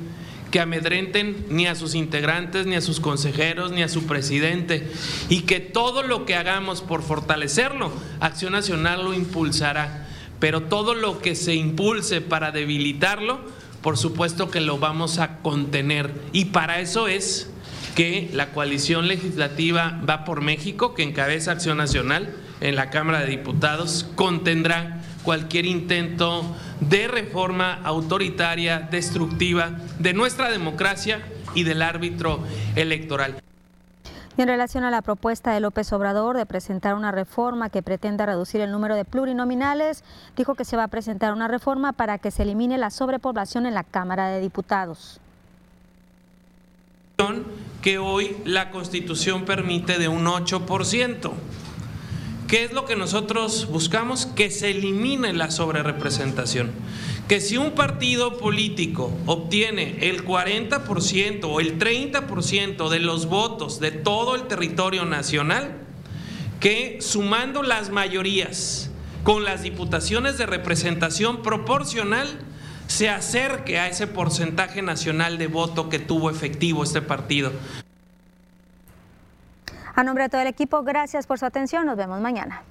que amedrenten ni a sus integrantes, ni a sus consejeros, ni a su presidente, y que todo lo que hagamos por fortalecerlo, Acción Nacional lo impulsará pero todo lo que se impulse para debilitarlo, por supuesto que lo vamos a contener. Y para eso es que la coalición legislativa va por México, que encabeza Acción Nacional en la Cámara de Diputados, contendrá cualquier intento de reforma autoritaria, destructiva de nuestra democracia y del árbitro electoral. En relación a la propuesta de López Obrador de presentar una reforma que pretenda reducir el número de plurinominales, dijo que se va a presentar una reforma para que se elimine la sobrepoblación en la Cámara de Diputados que hoy la Constitución permite de un 8%. ¿Qué es lo que nosotros buscamos? Que se elimine la sobrerepresentación que si un partido político obtiene el 40% o el 30% de los votos de todo el territorio nacional, que sumando las mayorías con las diputaciones de representación proporcional, se acerque a ese porcentaje nacional de voto que tuvo efectivo este partido. A nombre de todo el equipo, gracias por su atención. Nos vemos mañana.